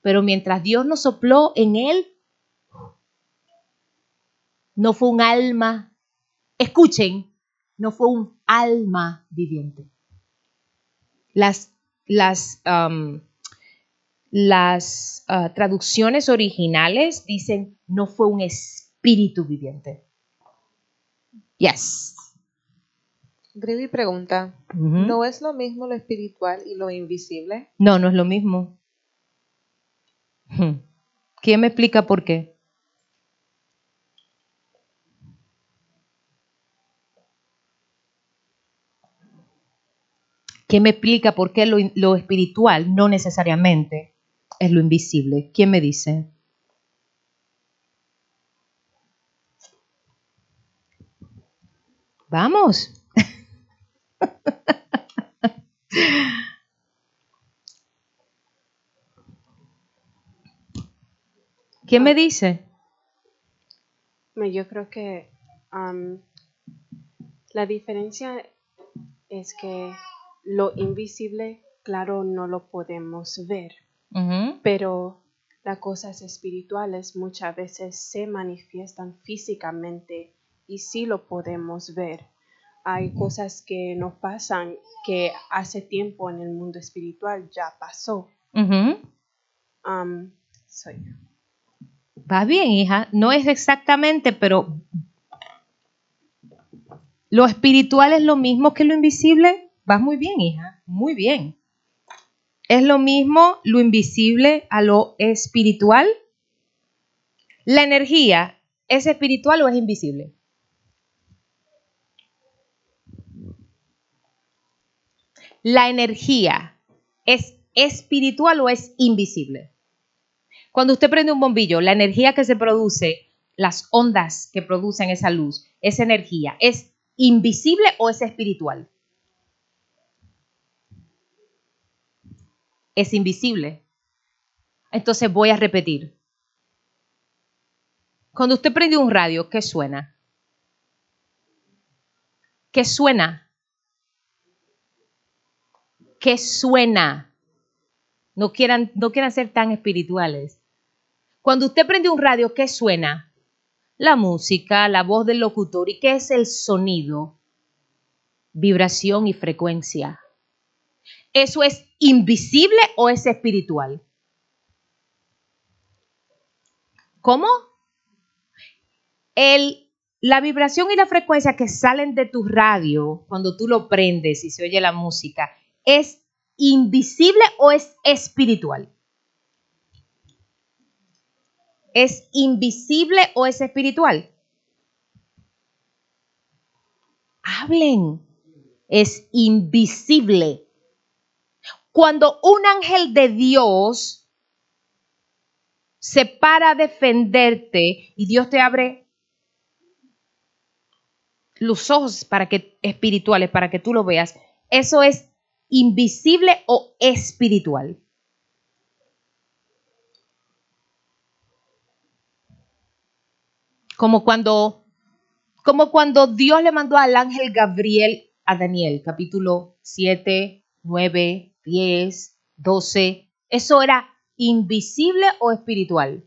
A: Pero mientras Dios nos sopló en él, no fue un alma, escuchen, no fue un alma viviente. Las, las, um, las uh, traducciones originales dicen no fue un espíritu viviente. Yes.
B: Grevi pregunta. ¿no es lo mismo lo espiritual y lo invisible?
A: No, no es lo mismo. Hmm. ¿Quién me explica por qué? ¿Quién me explica por qué lo, espiritual no necesariamente es lo invisible? ¿Quién me dice? Vamos. *laughs* ¿Quién me dice?
E: Yo creo que um, la diferencia es que lo invisible, claro, no lo podemos ver, pero las cosas espirituales muchas veces se manifiestan físicamente y sí lo podemos ver. Hay cosas que nos pasan que hace tiempo en el mundo espiritual ya pasó. Soy-
A: Va bien, hija. No es exactamente, pero lo espiritual es lo mismo que lo invisible. Vas muy bien, hija. Muy bien. Es lo mismo lo invisible a lo espiritual. La energía, ¿es espiritual o es invisible? La energía, ¿es espiritual o es invisible? Cuando usted prende un bombillo, la energía que se produce, las ondas que producen esa luz, esa energía, ¿es invisible o es espiritual? Es invisible. Entonces voy a repetir. Cuando usted prende un radio, ¿qué suena? ¿Qué suena? ¿Qué suena? No quieran, no quieran ser tan espirituales. Cuando usted prende un radio, ¿qué suena? La música, la voz del locutor. ¿Y qué es el sonido? Vibración y frecuencia. ¿Eso es invisible o es espiritual? ¿Cómo? El, la vibración y la frecuencia que salen de tu radio cuando tú lo prendes y se oye la música, ¿es invisible o es espiritual? ¿Es invisible o es espiritual? Hablen. Es invisible. Cuando un ángel de Dios se para a defenderte y Dios te abre los ojos para que espirituales para que tú lo veas, eso es invisible o espiritual. Como cuando, como cuando Dios le mandó al ángel Gabriel a Daniel, capítulo 7, 9, 10, 12. ¿Eso era invisible o espiritual?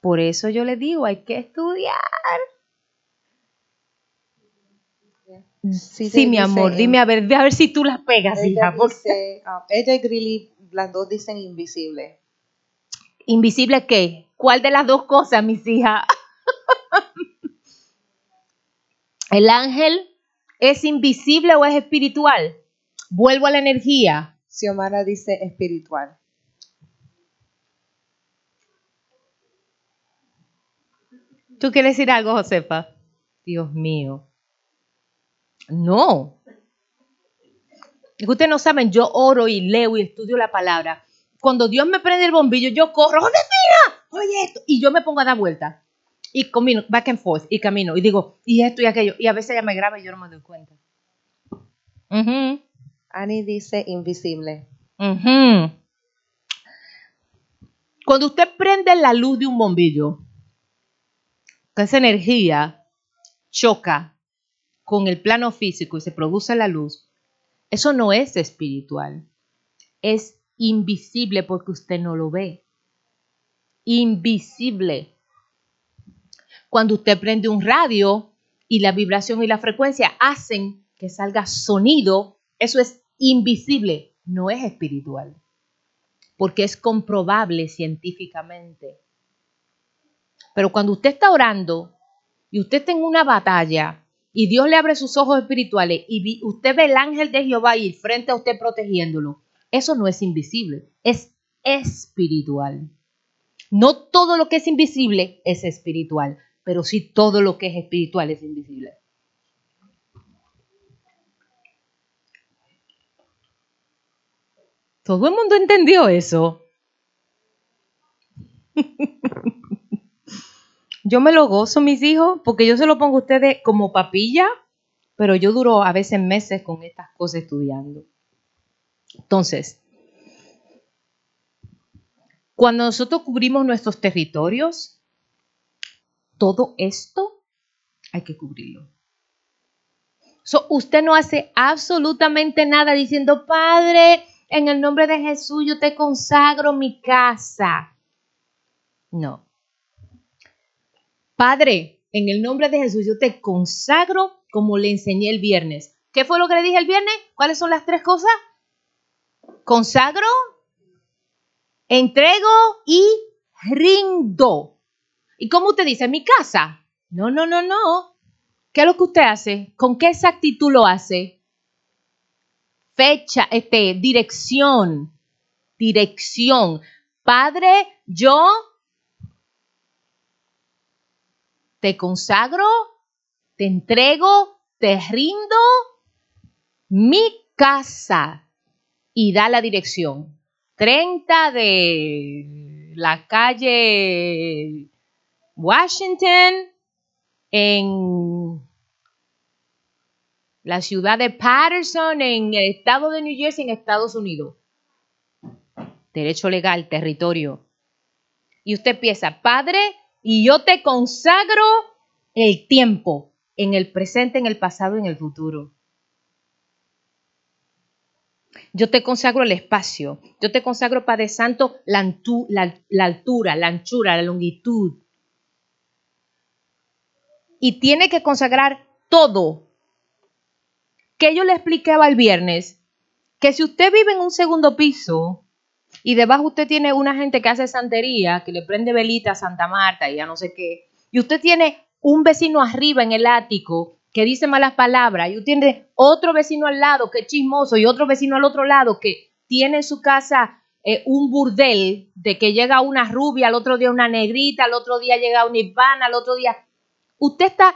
A: Por eso yo le digo, hay que estudiar. Sí, mi
B: dice
A: amor, dime a ver, a ver si tú las pegas,
B: Ella
A: hija. porque-
B: dice, ah, ella y Grilly, las dos dicen invisible.
A: ¿Invisible qué? ¿Cuál de las dos cosas, mis hijas? *laughs* ¿El ángel es invisible o es espiritual? Vuelvo a la energía.
B: Xiomara dice espiritual.
A: ¿Tú quieres decir algo, Josefa? Dios mío. No. Ustedes no saben, yo oro y leo y estudio la palabra. Cuando Dios me prende el bombillo, yo corro, ¡Josefina! Oye esto. Y yo me pongo a dar vueltas. Y camino, back and forth, y camino. Y digo, y esto y aquello. Y a veces ella me graba y yo no me doy cuenta. Ujú,
B: Annie dice invisible.
A: Cuando usted prende la luz de un bombillo, que esa energía choca con el plano físico y se produce la luz, eso no es espiritual, es invisible porque usted no lo ve. Invisible. Cuando usted prende un radio y la vibración y la frecuencia hacen que salga sonido, eso es invisible, no es espiritual, porque es comprobable científicamente. Pero cuando usted está orando y usted está en una batalla y Dios le abre sus ojos espirituales y usted ve el ángel de Jehová ir frente a usted protegiéndolo, eso no es invisible, es espiritual. No todo lo que es invisible es espiritual, pero sí todo lo que es espiritual es invisible. Todo el mundo entendió eso. *laughs* Yo me lo gozo, mis hijos, porque yo se lo pongo a ustedes como papilla pero yo duro a veces meses con estas cosas estudiando. Entonces, cuando nosotros cubrimos nuestros territorios, todo esto hay que cubrirlo. So, usted no hace absolutamente nada diciendo, Padre, en el nombre de Jesús yo te consagro mi casa. No. Padre, en el nombre de Jesús yo te consagro como le enseñé el viernes. ¿Qué fue lo que le dije el viernes? ¿Cuáles son las tres cosas? Consagro, entrego y rindo. ¿Y cómo usted dice? Mi casa. No, no, no, no. ¿Qué es lo que usted hace? ¿Con qué exactitud lo hace? Fecha, este, dirección. Dirección. Padre, yo te consagro, te entrego, te rindo mi casa y da la dirección. 30 de la calle Washington en la ciudad de Patterson en el estado de New Jersey en Estados Unidos. Derecho legal, territorio. Y usted empieza, Padre, y yo te consagro el tiempo en el presente, en el pasado en el futuro. Yo te consagro el espacio. Yo te consagro, Padre Santo, la, altura, la anchura, la longitud. Y tiene que consagrar todo. Que yo le explicaba el viernes, que si usted vive en un segundo piso, y debajo usted tiene una gente que hace santería, que le prende velita a Santa Marta y ya no sé qué, y usted tiene un vecino arriba en el ático que dice malas palabras, y tiene otro vecino al lado que es chismoso y otro vecino al otro lado que tiene en su casa eh, un burdel de que llega una rubia, al otro día una negrita, al otro día llega una hispana, al otro día... Usted está...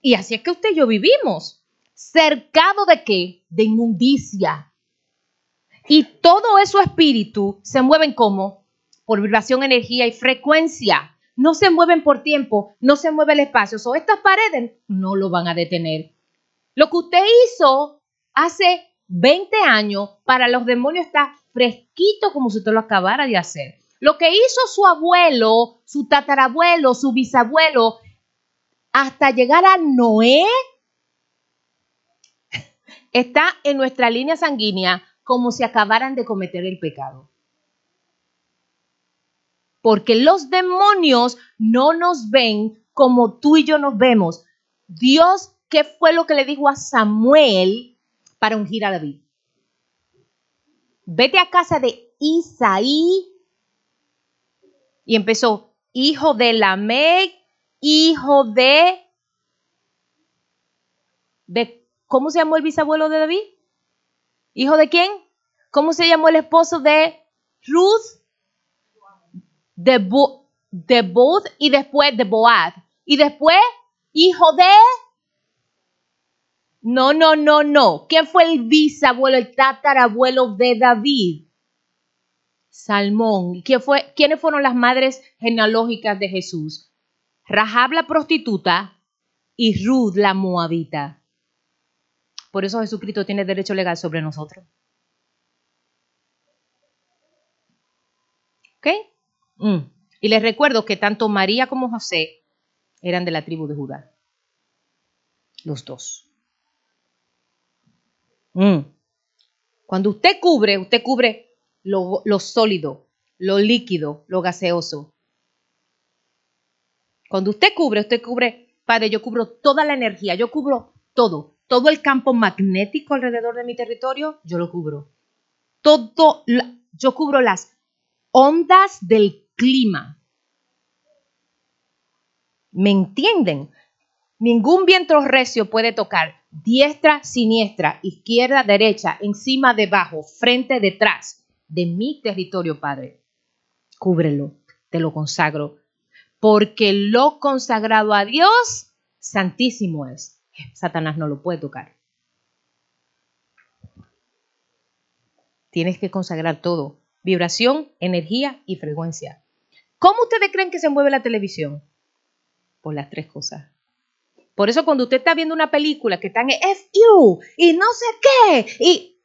A: Y así es que usted y yo vivimos. ¿Cercado de qué? De inmundicia, y todo eso espíritu se mueven como por vibración, energía y frecuencia. No se mueven por tiempo, no se mueve el espacio. O estas paredes no lo van a detener. Lo que usted hizo hace 20 años para los demonios está fresquito como si usted lo acabara de hacer. Lo que hizo su abuelo, su tatarabuelo, su bisabuelo, hasta llegar a Noé, está en nuestra línea sanguínea como si acabaran de cometer el pecado. Porque los demonios no nos ven como tú y yo nos vemos. Dios, ¿qué fue lo que le dijo a Samuel para ungir a David? Vete a casa de Isaí. Y empezó, hijo de Lamec, hijo de, de... ¿Cómo se llamó el bisabuelo de David? ¿Hijo de quién? ¿Cómo se llamó el esposo de Ruth? De, Bo de y después de Boaz. Y después, hijo de... No, no, no, no. ¿Quién fue el bisabuelo, el tatarabuelo de David? Salmón. ¿Quién fue, ¿Quiénes fueron las madres genealógicas de Jesús? Rahab la prostituta y Ruth la moabita. Por eso Jesucristo tiene derecho legal sobre nosotros. ¿Ok? Mm. Y les recuerdo que tanto María como José eran de la tribu de Judá. Los dos. Mm. Cuando usted cubre, usted cubre lo, lo sólido, lo líquido, lo gaseoso. Cuando usted cubre, usted cubre, Padre, yo cubro toda la energía, yo cubro todo todo el campo magnético alrededor de mi territorio, yo lo cubro. Todo, yo cubro las ondas del clima. ¿Me entienden? Ningún viento recio puede tocar diestra, siniestra, izquierda, derecha, encima, debajo, frente, detrás de mi territorio, Padre. Cúbrelo, te lo consagro, porque lo consagrado a Dios, santísimo es. Satanás no lo puede tocar. Tienes que consagrar todo. Vibración, energía y frecuencia. ¿Cómo ustedes creen que se mueve la televisión? Por las tres cosas. Por eso cuando usted está viendo una película que está en FU y no sé qué, y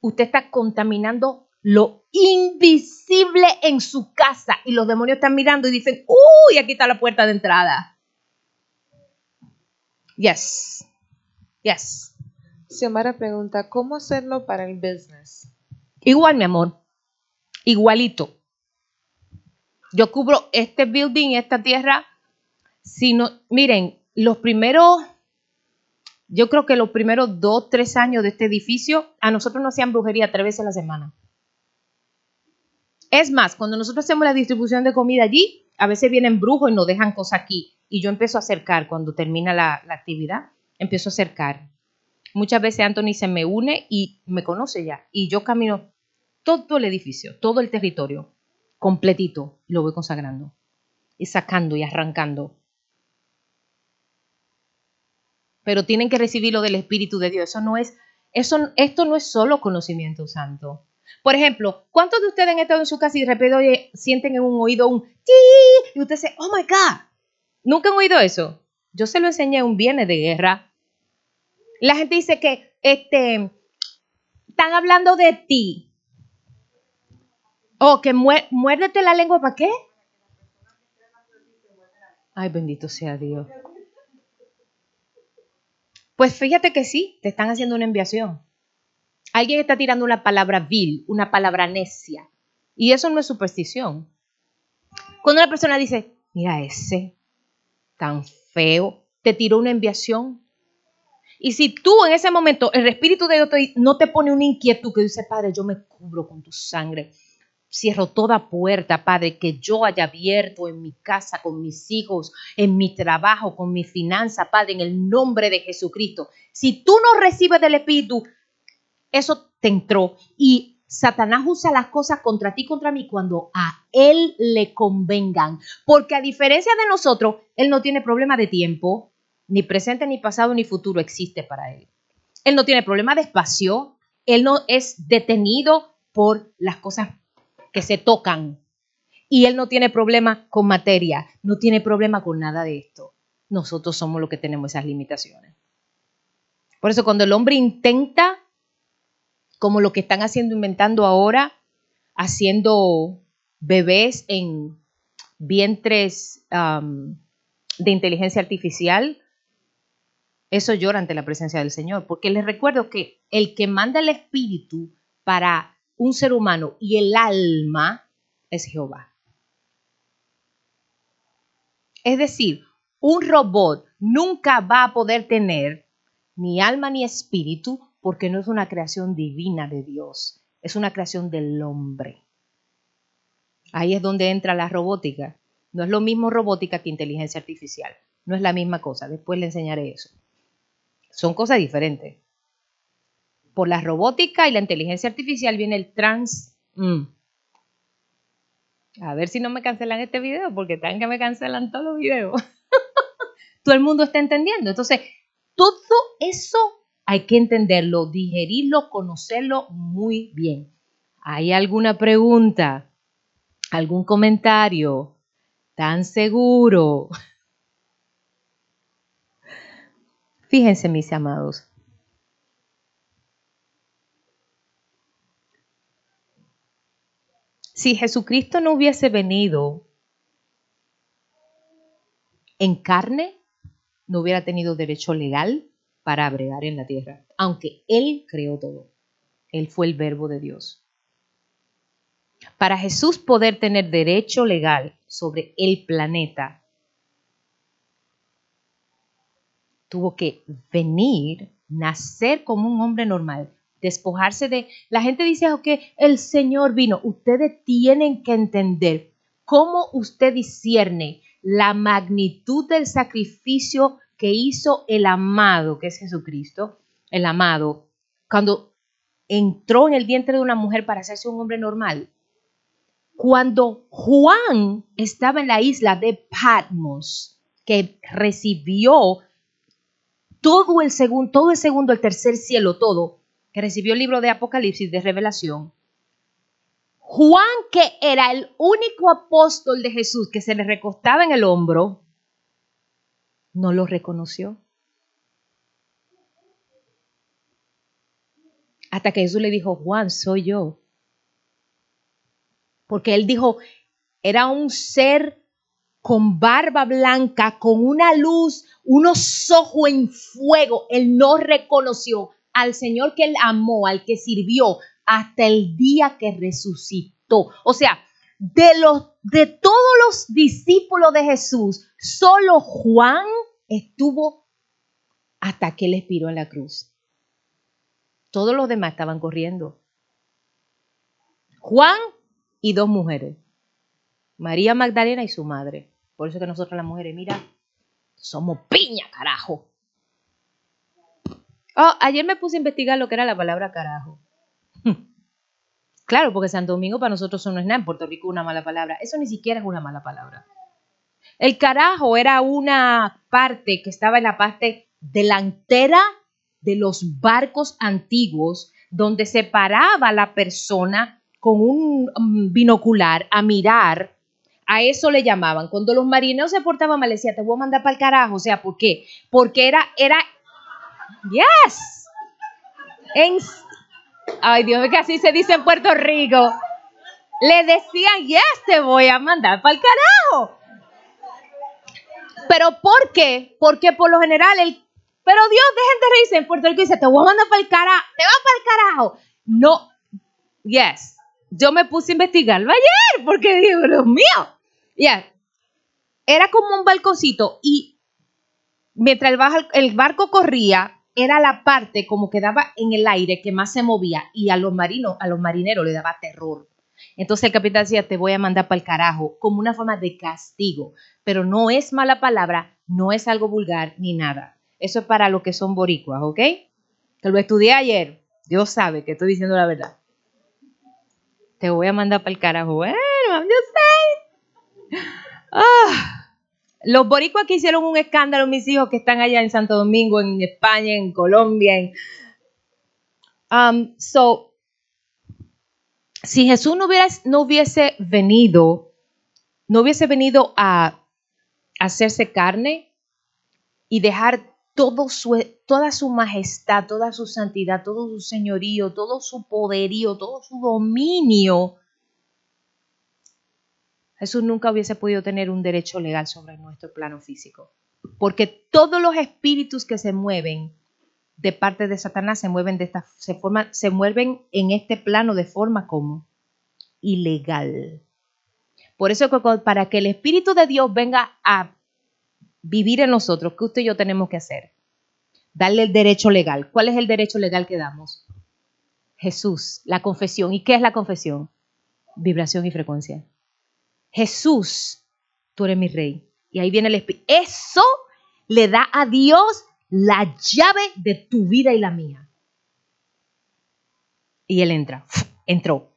A: usted está contaminando lo invisible en su casa y los demonios están mirando y dicen, uy, aquí está la puerta de entrada. Yes. Yes.
B: Xiomara pregunta, ¿cómo hacerlo para el business?
A: Igual, mi amor. Igualito. Yo cubro este building, esta tierra. Si no, miren, los primeros, yo creo que los primeros dos, tres años de este edificio, a nosotros nos hacían brujería tres veces a la semana. Es más, cuando nosotros hacemos la distribución de comida allí, a veces vienen brujos y nos dejan cosas aquí. Y yo empiezo a acercar cuando termina la, la actividad, empiezo a acercar. Muchas veces Anthony se me une y me conoce ya. Y yo camino todo el edificio, todo el territorio, completito, lo voy consagrando. Y sacando y arrancando. Pero tienen que recibirlo del Espíritu de Dios. Eso no es, eso, esto no es solo conocimiento santo. Por ejemplo, ¿cuántos de ustedes han estado en su casa y de repente sienten en un oído un ti? Y usted dice, oh my God. ¿Nunca han oído eso? Yo se lo enseñé un viernes de guerra. La gente dice que este, están hablando de ti. O que mué- muérdete la lengua para qué? Ay, bendito sea Dios. Pues fíjate que sí, te están haciendo una enviación. Alguien está tirando una palabra vil, una palabra necia. Y eso no es superstición. Cuando una persona dice, mira ese, tan feo, te tiró una enviación. Y si tú en ese momento, el Espíritu de Dios no te pone una inquietud que dice, Padre, yo me cubro con tu sangre. Cierro toda puerta, Padre, que yo haya abierto en mi casa, con mis hijos, en mi trabajo, con mi finanza, Padre, en el nombre de Jesucristo. Si tú no recibes del Espíritu, eso te entró. Y Satanás usa las cosas contra ti, contra mí, cuando a él le convengan. Porque a diferencia de nosotros, él no tiene problema de tiempo, ni presente, ni pasado, ni futuro existe para él. Él no tiene problema de espacio, él no es detenido por las cosas que se tocan. Y él no tiene problema con materia, no tiene problema con nada de esto. Nosotros somos los que tenemos esas limitaciones. Por eso cuando el hombre intenta, como lo que están haciendo, inventando ahora, haciendo bebés en vientres de inteligencia artificial, eso llora ante la presencia del Señor, porque les recuerdo que el que manda el espíritu para un ser humano y el alma es Jehová. Es decir, un robot nunca va a poder tener ni alma ni espíritu porque no es una creación divina de Dios, es una creación del hombre. Ahí es donde entra la robótica. No es lo mismo robótica que inteligencia artificial. No es la misma cosa. Después le enseñaré eso. Son cosas diferentes. Por la robótica y la inteligencia artificial viene el trans. mm. A ver si no me cancelan este video, porque tan que me cancelan todos los videos. *laughs* Todo el mundo está entendiendo. Entonces, todo eso hay que entenderlo, digerirlo, conocerlo muy bien. ¿Hay alguna pregunta? ¿Algún comentario? ¿Tan seguro? *laughs* Fíjense, mis amados. Si Jesucristo no hubiese venido en carne, no hubiera tenido derecho legal para bregar en la tierra, aunque Él creó todo. Él fue el verbo de Dios. Para Jesús poder tener derecho legal sobre el planeta, tuvo que venir, nacer como un hombre normal, despojarse de... La gente dice que el Señor vino. Ustedes tienen que entender cómo usted discierne la magnitud del sacrificio que hizo el amado, que es Jesucristo, el amado, cuando entró en el vientre de una mujer para hacerse un hombre normal. Cuando Juan estaba en la isla de Patmos, que recibió todo el segundo, todo el segundo, el tercer cielo, todo, que recibió el libro de Apocalipsis de Revelación, Juan, que era el único apóstol de Jesús que se le recostaba en el hombro, no lo reconoció. Hasta que Jesús le dijo, Juan, soy yo. Porque él dijo, era un ser con barba blanca, con una luz, unos ojos en fuego. Él no reconoció al Señor que él amó, al que sirvió, hasta el día que resucitó. O sea, de los de todos los discípulos de Jesús, solo Juan estuvo hasta que él expiró en la cruz. Todos los demás estaban corriendo. Juan y dos mujeres. María Magdalena y su madre. Por eso que nosotros las mujeres, mira, somos piña, carajo. Oh, ayer me puse a investigar lo que era la palabra carajo. Claro, porque Santo Domingo para nosotros eso no es nada, en Puerto Rico una mala palabra. Eso ni siquiera es una mala palabra. El carajo era una parte que estaba en la parte delantera de los barcos antiguos, donde se paraba la persona con un um, binocular a mirar. A eso le llamaban. Cuando los marineros se portaban mal, decía, te voy a mandar para el carajo. O sea, ¿por qué? Porque era, era, yes. Ay, Dios mío, que así se dice en Puerto Rico. Le decían, yes, te voy a mandar para el carajo. ¿Pero por qué? Porque por lo general el... Pero Dios, dejen de reírse. En Puerto Rico dice, te voy a mandar para el carajo. Te vas para el carajo. No. Yes. Yo me puse a investigarlo ayer porque digo, Dios mío. Yeah. Era como un balconcito y mientras el barco corría, era la parte como que daba en el aire que más se movía y a los marinos, a los marineros le daba terror. Entonces el capitán decía, te voy a mandar para el carajo, como una forma de castigo, pero no es mala palabra, no es algo vulgar ni nada. Eso es para los que son boricuas, ¿ok? Que lo estudié ayer, Dios sabe que estoy diciendo la verdad. Te voy a mandar para el carajo. Bueno, I'm Ah. Los boricuas que hicieron un escándalo, mis hijos que están allá en Santo Domingo, en España, en Colombia. En... Um, so, si Jesús no, no hubiese venido, no hubiese venido a hacerse carne y dejar su, toda su majestad, toda su santidad, todo su señorío, todo su poderío, todo su dominio Jesús nunca hubiese podido tener un derecho legal sobre nuestro plano físico. Porque todos los espíritus que se mueven de parte de Satanás se mueven de esta se se mueven en este plano de forma como ilegal. Por eso para que el espíritu de Dios venga a vivir en nosotros, ¿qué usted y yo tenemos que hacer? Darle el derecho legal. ¿Cuál es el derecho legal que damos? Jesús, la confesión. ¿Y qué es la confesión? Vibración y frecuencia. Jesús, tú eres mi rey. Y ahí viene el Espíritu. Eso le da a Dios la llave de tu vida y la mía. Y él entra, *sniffs* entró.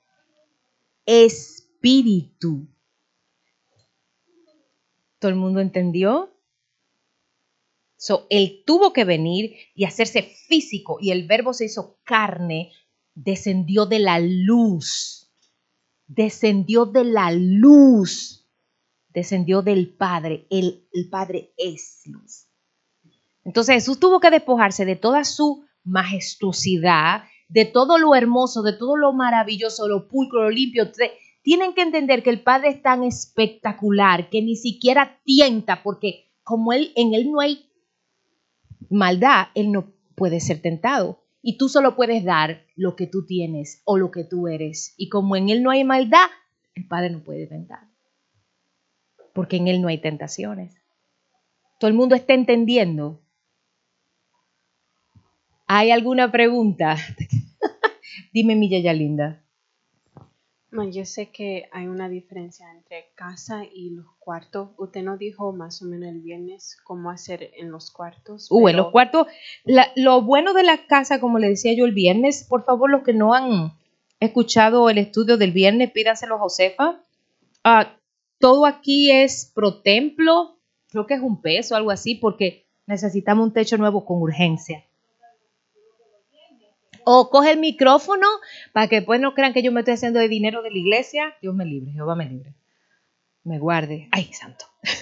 A: Espíritu. ¿Todo el mundo entendió? So, él tuvo que venir y hacerse físico y el verbo se hizo carne, descendió de la luz descendió de la luz, descendió del Padre, el, Padre es luz. Entonces Jesús tuvo que despojarse de toda su majestuosidad, de todo lo hermoso, de todo lo maravilloso, lo pulcro, lo limpio. Tienen que entender que el Padre es tan espectacular que ni siquiera tienta, porque como él, en él no hay maldad, él no puede ser tentado. Y tú solo puedes dar lo que tú tienes o lo que tú eres. Y como en Él no hay maldad, el Padre no puede tentar. Porque en Él no hay tentaciones. Todo el mundo está entendiendo. ¿Hay alguna pregunta? *laughs* Dime, mi Yaya linda
E: yo sé que hay una diferencia entre casa y los cuartos. Usted nos dijo más o menos el viernes cómo hacer en los cuartos.
A: Uh, en los cuartos. lo bueno de la casa, como le decía yo el viernes, por favor, los que no han escuchado el estudio del viernes, pídanselo a Josefa. Ah, todo aquí es pro templo, creo que es un peso, algo así, porque necesitamos un techo nuevo con urgencia. O coge el micrófono para que después no crean que yo me estoy haciendo de dinero de la iglesia. Dios me libre, Jehová me libre. Me guarde. Ay, santo. *laughs*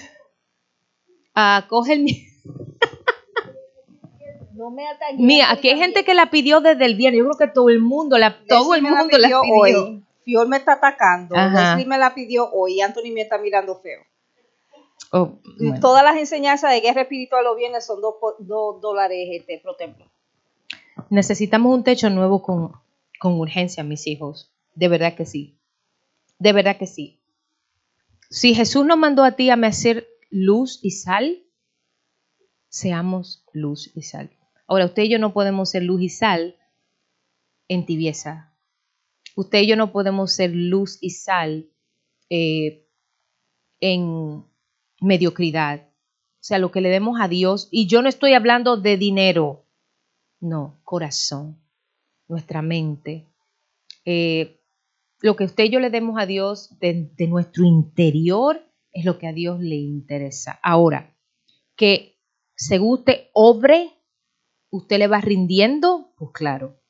A: Ah, coge el *laughs*
F: No me.
A: Mira, aquí hay gente que la pidió desde el viernes. Yo creo que todo el mundo, la, todo el
F: Leslie la
A: mundo la
F: pidió
A: pidió.
F: hoy. Fior me está atacando.
A: Ajá.
F: Leslie me la pidió hoy. Anthony me está mirando feo.
A: Oh, bueno.
F: Todas las enseñanzas de guerra espiritual los viernes son dos, dos dólares este, pro templo.
A: Necesitamos un techo nuevo con, con urgencia, mis hijos. De verdad que sí. De verdad que sí. Si Jesús nos mandó a ti a hacer luz y sal, seamos luz y sal. Ahora, usted y yo no podemos ser luz y sal en tibieza. Usted y yo no podemos ser luz y sal eh, en mediocridad. O sea, lo que le demos a Dios, y yo no estoy hablando de dinero, no, corazón, nuestra mente. Eh, lo que usted y yo le demos a Dios de, nuestro interior es lo que a Dios le interesa. Ahora, que según usted obre, usted le va rindiendo, pues claro.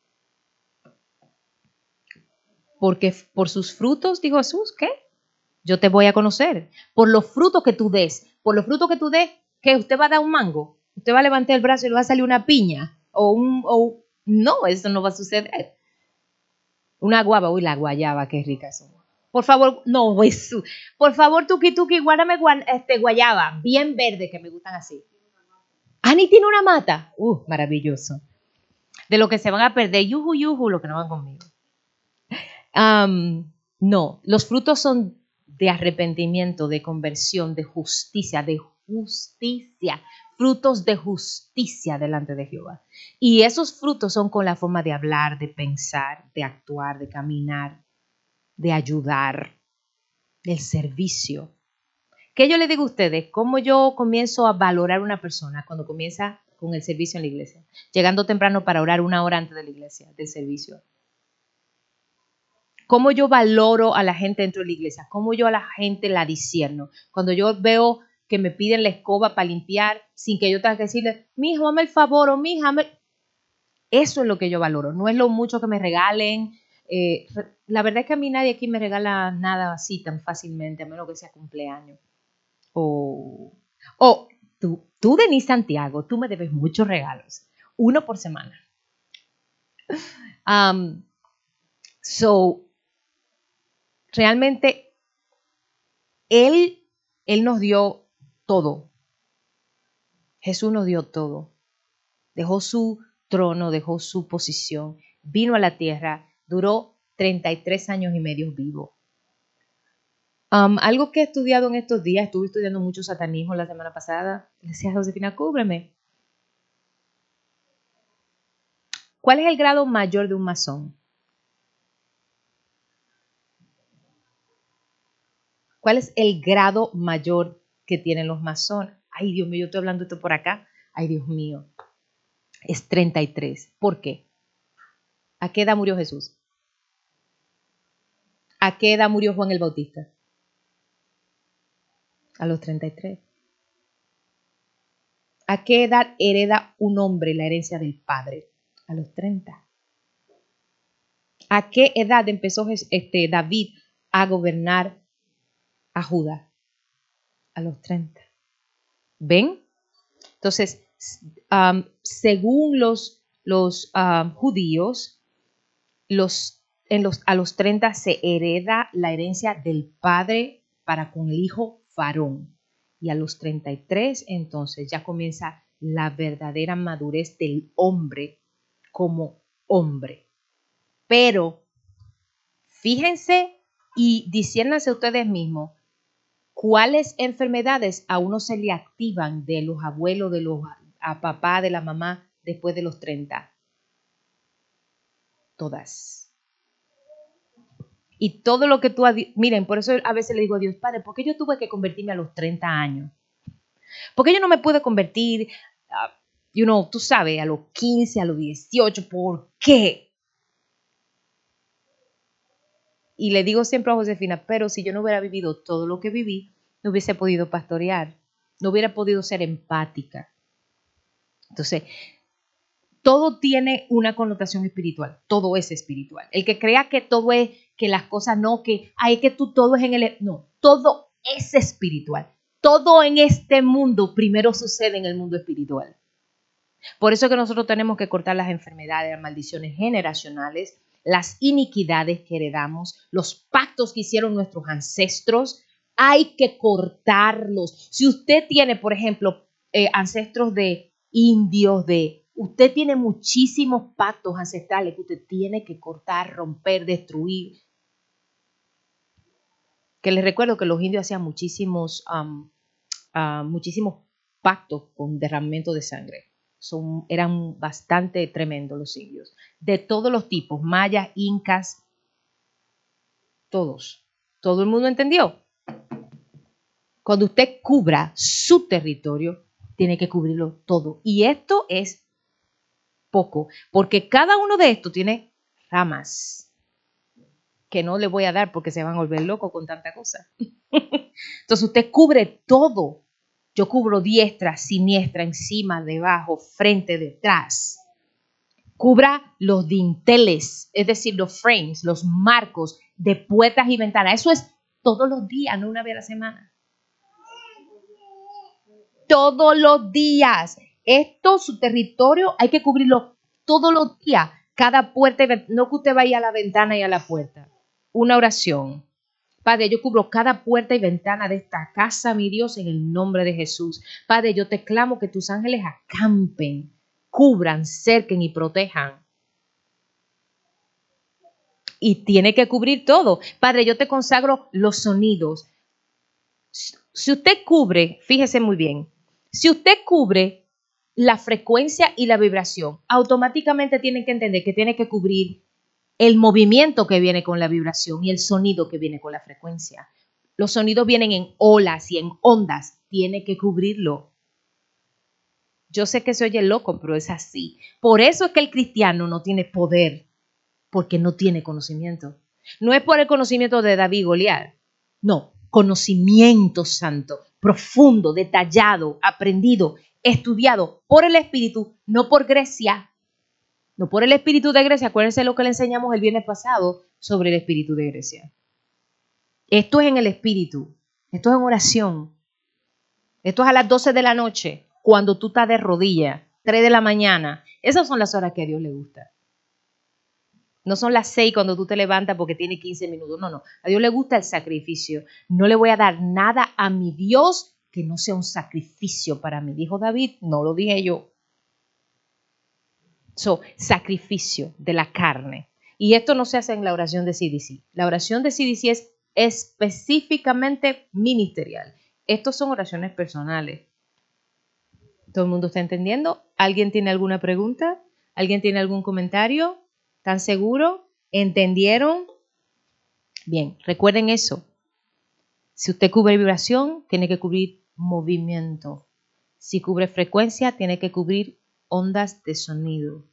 A: Porque por sus frutos, dijo Jesús, ¿qué? Yo te voy a conocer. Por los frutos que tú des, por los frutos que tú des, que usted va a dar un mango, usted va a levantar el brazo y le va a salir una piña o un o no, eso no va a suceder. Una guava, uy, la guayaba, qué rica son. Por favor, no, eso. Por favor, tuki tuki, guárdame este, guayaba, bien verde, que me gustan así. Ani tiene una mata. Uh, maravilloso. De lo que se van a perder, yuju, yuju, lo que no van conmigo. No, los frutos son de arrepentimiento, de conversión, de justicia, de justicia, frutos de justicia delante de Jehová. Y esos frutos son con la forma de hablar, de pensar, de actuar, de caminar, de ayudar, del servicio. ¿Qué yo le digo a ustedes? ¿Cómo yo comienzo a valorar una persona cuando comienza con el servicio en la iglesia? Llegando temprano para orar una hora antes de la iglesia, del servicio. ¿Cómo yo valoro a la gente dentro de la iglesia? ¿Cómo yo a la gente la disierno? Cuando yo veo que me piden la escoba para limpiar sin que yo tenga que decirle, mi hijo, hazme el favor o mi hija, hazme-". Eso es lo que yo valoro. No es lo mucho que me regalen. Eh, la verdad es que a mí nadie aquí me regala nada así tan fácilmente, a menos que sea cumpleaños. O, o tú, tú, Denis Santiago, tú me debes muchos regalos. Uno por semana. Um, so, realmente, él, él nos dio todo. Jesús nos dio todo. Dejó su trono, dejó su posición, vino a la tierra, duró 33 años y medio vivo. Algo que he estudiado en estos días, estuve estudiando mucho satanismo la semana pasada, le decía a Josefina, cúbreme. ¿Cuál es el grado mayor de un masón? ¿Cuál es el grado mayor que tienen los masones? Ay, Dios mío, yo estoy hablando esto por acá. Ay, Dios mío. Es 33. ¿Por qué? ¿A qué edad murió Jesús? ¿A qué edad murió Juan el Bautista? A los 33. ¿A qué edad hereda un hombre la herencia del padre? A los 30. ¿A qué edad empezó este, David a gobernar a Judá? A los 30. ¿Ven? Entonces, según los, los judíos, los, en los, a los 30 se hereda la herencia del padre para con el hijo varón. Y a los 33 entonces ya comienza la verdadera madurez del hombre como hombre. Pero fíjense y diciéndanse ustedes mismos cuáles enfermedades a uno se le activan de los abuelos, de los a papá, de la mamá después de los 30. Todas. Y todo lo que tú... Miren, por eso a veces le digo a Dios, Padre, ¿por qué yo tuve que convertirme a los 30 años? ¿Por qué yo no me pude convertir, ah, you know, tú sabes, a los 15, a los 18? ¿Por qué? Y le digo siempre a Josefina, pero si yo no hubiera vivido todo lo que viví, no hubiese podido pastorear, no hubiera podido ser empática. Entonces, todo tiene una connotación espiritual, todo es espiritual. El que crea que todo es, que las cosas no, que hay que tú todo es en el... No, todo es espiritual. Todo en este mundo primero sucede en el mundo espiritual. Por eso que nosotros tenemos que cortar las enfermedades, las maldiciones generacionales, las iniquidades que heredamos, los pactos que hicieron nuestros ancestros. Hay que cortarlos. Si usted tiene, por ejemplo, eh, ancestros de indios, de... Usted tiene muchísimos pactos ancestrales que usted tiene que cortar, romper, destruir. Que les recuerdo que los indios hacían muchísimos, am, ah, muchísimos pactos con derramamiento de sangre. Eran bastante tremendos los indios. De todos los tipos, mayas, incas, todos. ¿Todo el mundo entendió? Cuando usted cubra su territorio, tiene que cubrirlo todo. Y esto es poco, porque cada uno de estos tiene ramas que no le voy a dar porque se van a volver locos con tanta cosa. *laughs* Entonces usted cubre todo. Yo cubro diestra, siniestra, encima, debajo, frente, detrás. Cubra los dinteles, es decir, los frames, los marcos de puertas y ventanas. Eso es todos los días, no una vez a la semana. Todos los días. Esto, su territorio, hay que cubrirlo todos los días. Cada puerta, no que usted vaya a la ventana y a la puerta. Una oración. Padre, yo cubro cada puerta y ventana de esta casa, mi Dios, en el nombre de Jesús. Padre, yo te clamo que tus ángeles acampen, cubran, cerquen y protejan. Y tiene que cubrir todo. Padre, yo te consagro los sonidos. Si usted cubre, fíjese muy bien, si usted cubre la frecuencia y la vibración, automáticamente tiene que entender que tiene que cubrir el movimiento que viene con la vibración y el sonido que viene con la frecuencia. Los sonidos vienen en olas y en ondas, tiene que cubrirlo. Yo sé que se oye loco, pero es así. Por eso es que el cristiano no tiene poder, porque no tiene conocimiento. No es por el conocimiento de David Goliat, no, conocimiento santo, profundo, detallado, aprendido, estudiado por el Espíritu, no por Grecia, no por el Espíritu de Grecia. Acuérdense lo que le enseñamos el viernes pasado sobre el Espíritu de Grecia. Esto es en el Espíritu, esto es en oración, esto es a las 12 de la noche, cuando tú estás de rodillas, 3 de la mañana. Esas son las horas que a Dios le gusta. No son las 6 cuando tú te levantas porque tiene 15 minutos. No, no. A Dios le gusta el sacrificio. No le voy a dar nada a mi Dios que no sea un sacrificio para mí. Dijo David, no lo dije yo. Sacrificio de la carne. Y esto no se hace en la oración de CDC. La oración de CDC es específicamente ministerial. Estos son oraciones personales. ¿Todo el mundo está entendiendo? ¿Alguien tiene alguna pregunta? ¿Alguien tiene algún comentario? ¿Están seguros? ¿Entendieron? Bien, recuerden eso. Si usted cubre vibración, tiene que cubrir movimiento. Si cubre frecuencia, tiene que cubrir ondas de sonido.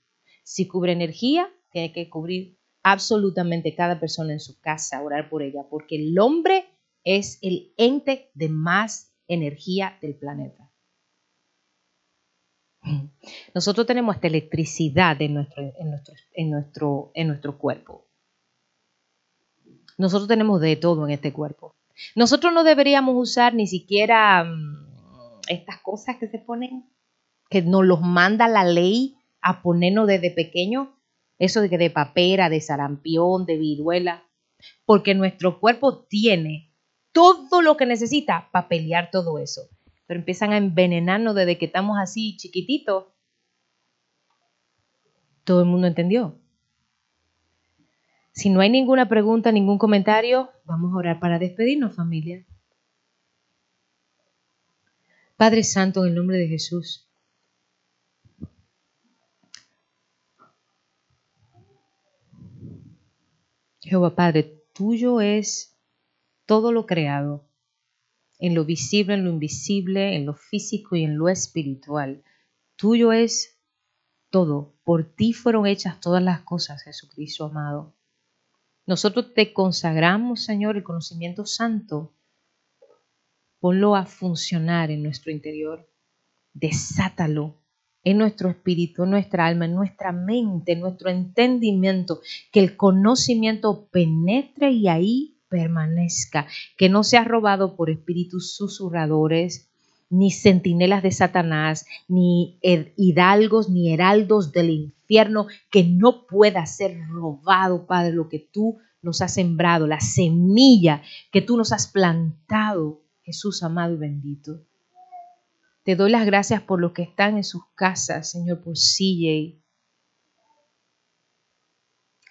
A: Si cubre energía, tiene que cubrir absolutamente cada persona en su casa, orar por ella, porque el hombre es el ente de más energía del planeta. Nosotros tenemos hasta electricidad en nuestro, en nuestro, en nuestro, en nuestro cuerpo. Nosotros tenemos de todo en este cuerpo. Nosotros no deberíamos usar ni siquiera mm, estas cosas que se ponen, que nos los manda la ley a ponernos desde pequeño, eso de de papera, de sarampión, de viruela, porque nuestro cuerpo tiene todo lo que necesita para pelear todo eso. Pero empiezan a envenenarnos desde que estamos así chiquititos. ¿Todo el mundo entendió? Si no hay ninguna pregunta, ningún comentario, vamos a orar para despedirnos, familia. Padre Santo, en el nombre de Jesús. Jehová Padre, tuyo es todo lo creado, en lo visible, en lo invisible, en lo físico y en lo espiritual. Tuyo es todo. Por ti fueron hechas todas las cosas, Jesucristo amado. Nosotros te consagramos, Señor, el conocimiento santo. Ponlo a funcionar en nuestro interior. Desátalo en nuestro espíritu, en nuestra alma, en nuestra mente, en nuestro entendimiento. Que el conocimiento penetre y ahí permanezca. Que no sea robado por espíritus susurradores, ni centinelas de Satanás, ni hidalgos, ni heraldos del infierno, que no pueda ser robado, Padre, lo que tú nos has sembrado, la semilla que tú nos has plantado, Jesús amado y bendito. Te doy las gracias por los que están en sus casas, Señor, por CJ.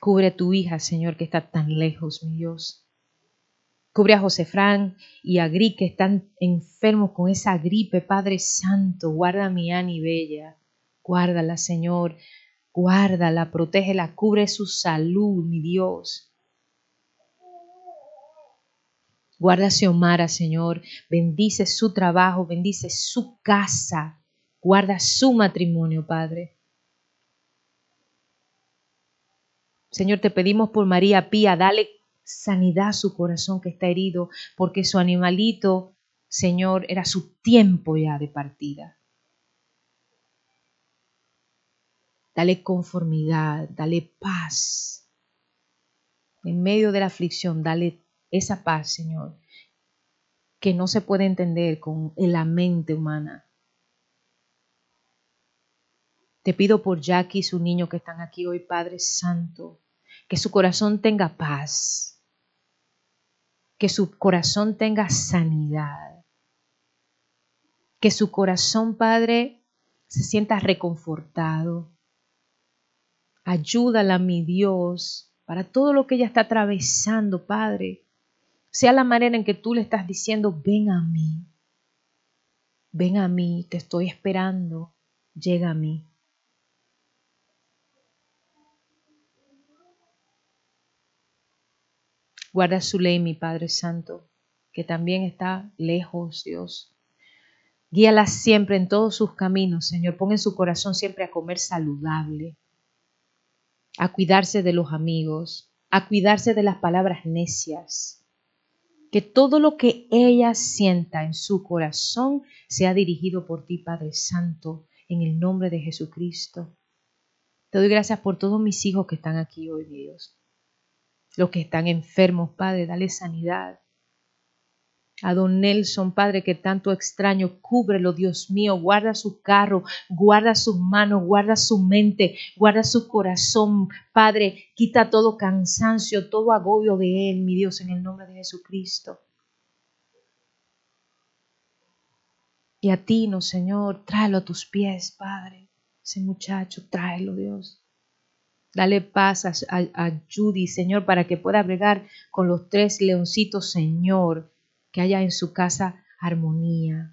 A: Cubre a tu hija, Señor, que está tan lejos, mi Dios. Cubre a José Fran y a Gri que están enfermos con esa gripe, Padre Santo. Guarda a mi Ani Bella. Guárdala, Señor. Guárdala, protégela, cubre su salud, mi Dios. Guarda a Xiomara, Señor. Bendice su trabajo, bendice su casa. Guarda su matrimonio, Padre. Señor, te pedimos por María Pía, dale sanidad a su corazón que está herido, porque su animalito, Señor, era su tiempo ya de partida. Dale conformidad, dale paz. En medio de la aflicción, dale esa paz, Señor, que no se puede entender con la mente humana. Te pido por Jackie y su niño que están aquí hoy, Padre Santo, que su corazón tenga paz, que su corazón tenga sanidad, que su corazón, Padre, se sienta reconfortado. Ayúdala, mi Dios, para todo lo que ella está atravesando, Padre. Sea la manera en que tú le estás diciendo, ven a mí, ven a mí, te estoy esperando, llega a mí. Guarda su ley, mi Padre Santo, que también está lejos, Dios. Guíala siempre en todos sus caminos, Señor. Pon en su corazón siempre a comer saludable, a cuidarse de los amigos, a cuidarse de las palabras necias. Que todo lo que ella sienta en su corazón sea dirigido por ti, Padre Santo, en el nombre de Jesucristo. Te doy gracias por todos mis hijos que están aquí hoy, Dios. Los que están enfermos, Padre, dale sanidad. A don Nelson, Padre, que tanto extraño, cúbrelo, Dios mío, guarda su carro, guarda sus manos, guarda su mente, guarda su corazón, Padre, quita todo cansancio, todo agobio de él, mi Dios, en el nombre de Jesucristo. Y a ti, no, Señor, tráelo a tus pies, Padre, ese muchacho, tráelo, Dios. Dale paz a, a, a Judy, Señor, para que pueda bregar con los tres leoncitos, Señor que haya en su casa armonía.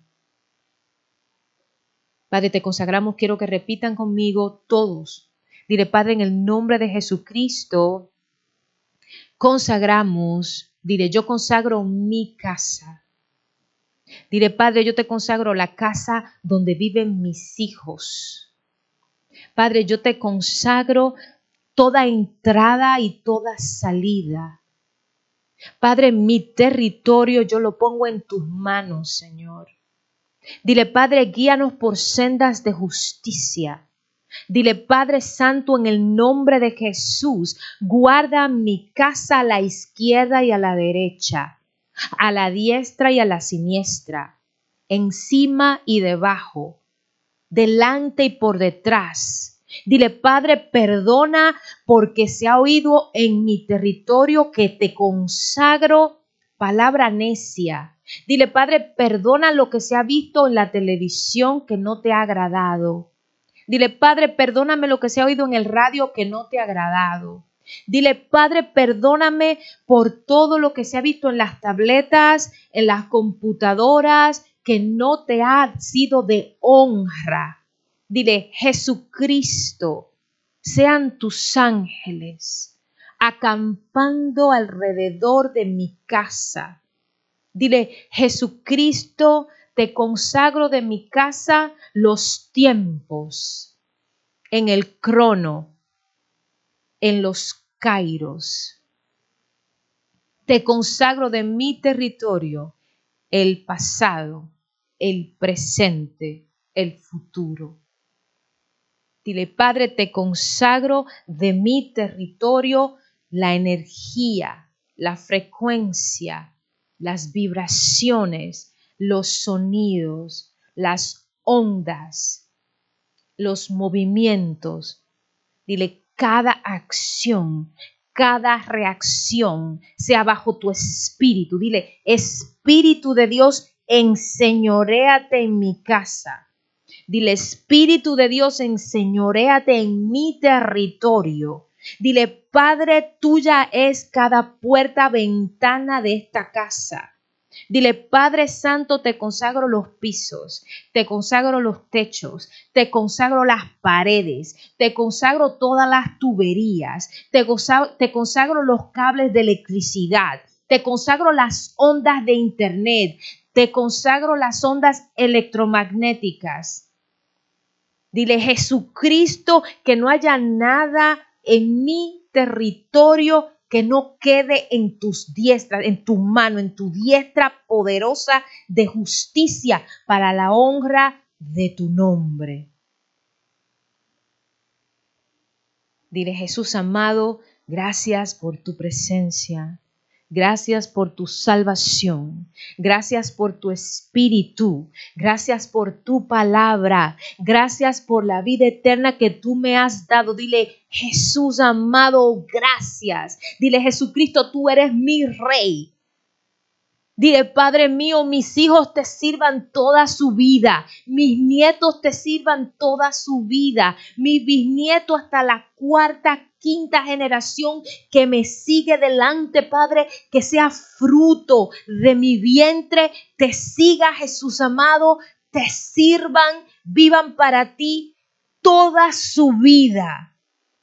A: Padre, te consagramos, quiero que repitan conmigo todos. Dile, Padre, en el nombre de Jesucristo, consagramos, dile, yo consagro mi casa. Dile, Padre, yo te consagro la casa donde viven mis hijos. Padre, yo te consagro toda entrada y toda salida. Padre, mi territorio yo lo pongo en tus manos, Señor. Dile, Padre, guíanos por sendas de justicia. Dile, Padre Santo, en el nombre de Jesús, guarda mi casa a la izquierda y a la derecha, a la diestra y a la siniestra, encima y debajo, delante y por detrás. Dile, Padre, perdona porque se ha oído en mi territorio que te consagro palabra necia. Dile, Padre, perdona lo que se ha visto en la televisión que no te ha agradado. Dile, Padre, perdóname lo que se ha oído en el radio que no te ha agradado. Dile, Padre, perdóname por todo lo que se ha visto en las tabletas, en las computadoras, que no te ha sido de honra. Dile, Jesucristo, sean tus ángeles acampando alrededor de mi casa. Dile, Jesucristo, te consagro de mi casa los tiempos en el crono, en los kairos. Te consagro de mi territorio el pasado, el presente, el futuro. Dile, Padre, te consagro de mi territorio la energía, la frecuencia, las vibraciones, los sonidos, las ondas, los movimientos. Dile, cada acción, cada reacción sea bajo tu espíritu. Dile, Espíritu de Dios, enseñoréate en mi casa. Dile, Espíritu de Dios, enseñoréate en mi territorio. Dile, Padre, tuya es cada puerta, ventana de esta casa. Dile, Padre Santo, te consagro los pisos, te consagro los techos, te consagro las paredes, te consagro todas las tuberías, te, te consagro los cables de electricidad, te consagro las ondas de internet, te consagro las ondas electromagnéticas. Dile, Jesucristo, que no haya nada en mi territorio que no quede en tus diestras, en tu mano, en tu diestra poderosa de justicia para la honra de tu nombre. Dile Jesús amado, gracias por tu presencia. Gracias por tu salvación. Gracias por tu espíritu. Gracias por tu palabra. Gracias por la vida eterna que tú me has dado. Dile, Jesús amado, gracias. Dile, Jesucristo, tú eres mi rey. Dile, Padre mío, mis hijos te sirvan toda su vida, mis nietos te sirvan toda su vida, mi bisnieto hasta la cuarta, quinta generación que me sigue delante, Padre, que sea fruto de mi vientre, te siga Jesús amado, te sirvan, vivan para ti toda su vida.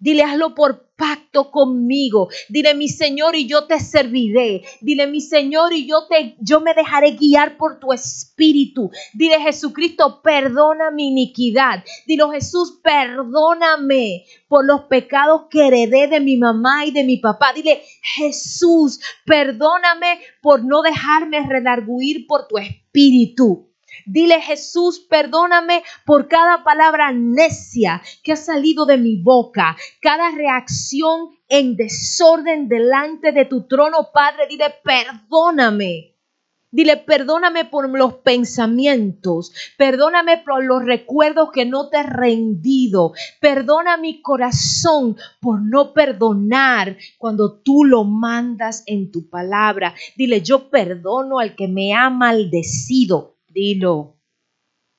A: Dile, hazlo por pacto conmigo. Dile, mi Señor, y yo te serviré. Dile, mi Señor, y yo te yo me dejaré guiar por tu espíritu. Dile, Jesucristo, perdona mi iniquidad. Dile, Jesús, perdóname por los pecados que heredé de mi mamá y de mi papá. Dile, Jesús, perdóname por no dejarme redarguir por tu espíritu. Dile Jesús, perdóname por cada palabra necia que ha salido de mi boca, cada reacción en desorden delante de tu trono, Padre. Dile, perdóname. Dile, perdóname por los pensamientos, perdóname por los recuerdos que no te he rendido, perdona mi corazón por no perdonar cuando tú lo mandas en tu palabra. Dile, yo perdono al que me ha maldecido, Dilo.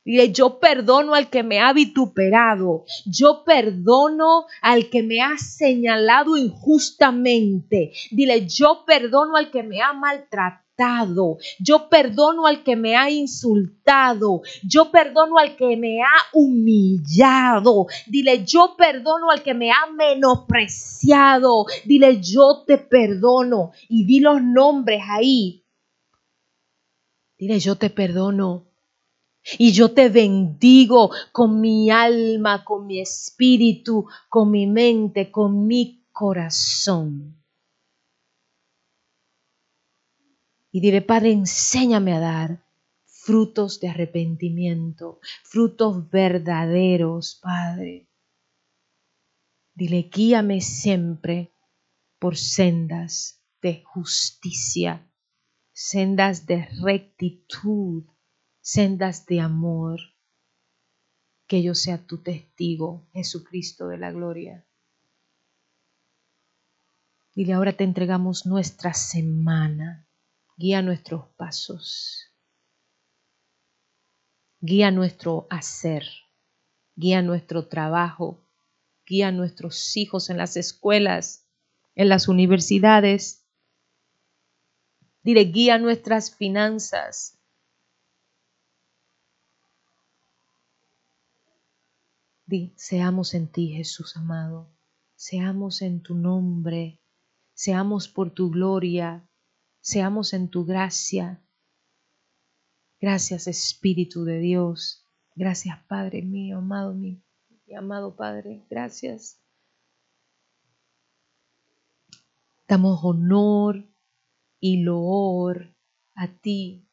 A: Dile, yo perdono al que me ha vituperado. Yo perdono al que me ha señalado injustamente. Dile, yo perdono al que me ha maltratado. Yo perdono al que me ha insultado. Yo perdono al que me ha humillado. Dile, yo perdono al que me ha menospreciado. Dile, yo te perdono. Y di los nombres ahí Dile, yo te perdono. Y yo te bendigo con mi alma, con mi espíritu, con mi mente, con mi corazón. Y dile, Padre, enséñame a dar frutos de arrepentimiento, frutos verdaderos, Padre. Dile, guíame siempre por sendas de justicia sendas de rectitud, sendas de amor. Que yo sea tu testigo, Jesucristo de la gloria. Dile, ahora te entregamos nuestra semana. Guía nuestros pasos. Guía nuestro hacer. Guía nuestro trabajo. Guía nuestros hijos en las escuelas, en las universidades, Dile, guía nuestras finanzas. Di, seamos en ti, Jesús amado. Seamos en tu nombre. Seamos por tu gloria. Seamos en tu gracia. Gracias, Espíritu de Dios. Gracias, Padre mío, amado mi amado Padre. Gracias. Damos honor, y loor a ti,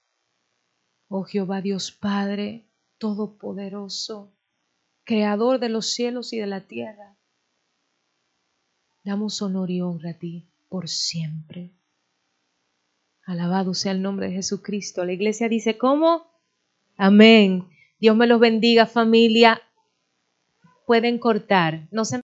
A: oh Jehová Dios Padre Todopoderoso, Creador de los cielos y de la tierra. Damos honor y honra a ti por siempre. Alabado sea el nombre de Jesucristo. La iglesia dice, ¿cómo? Amén. Dios me los bendiga, familia. Pueden cortar. No se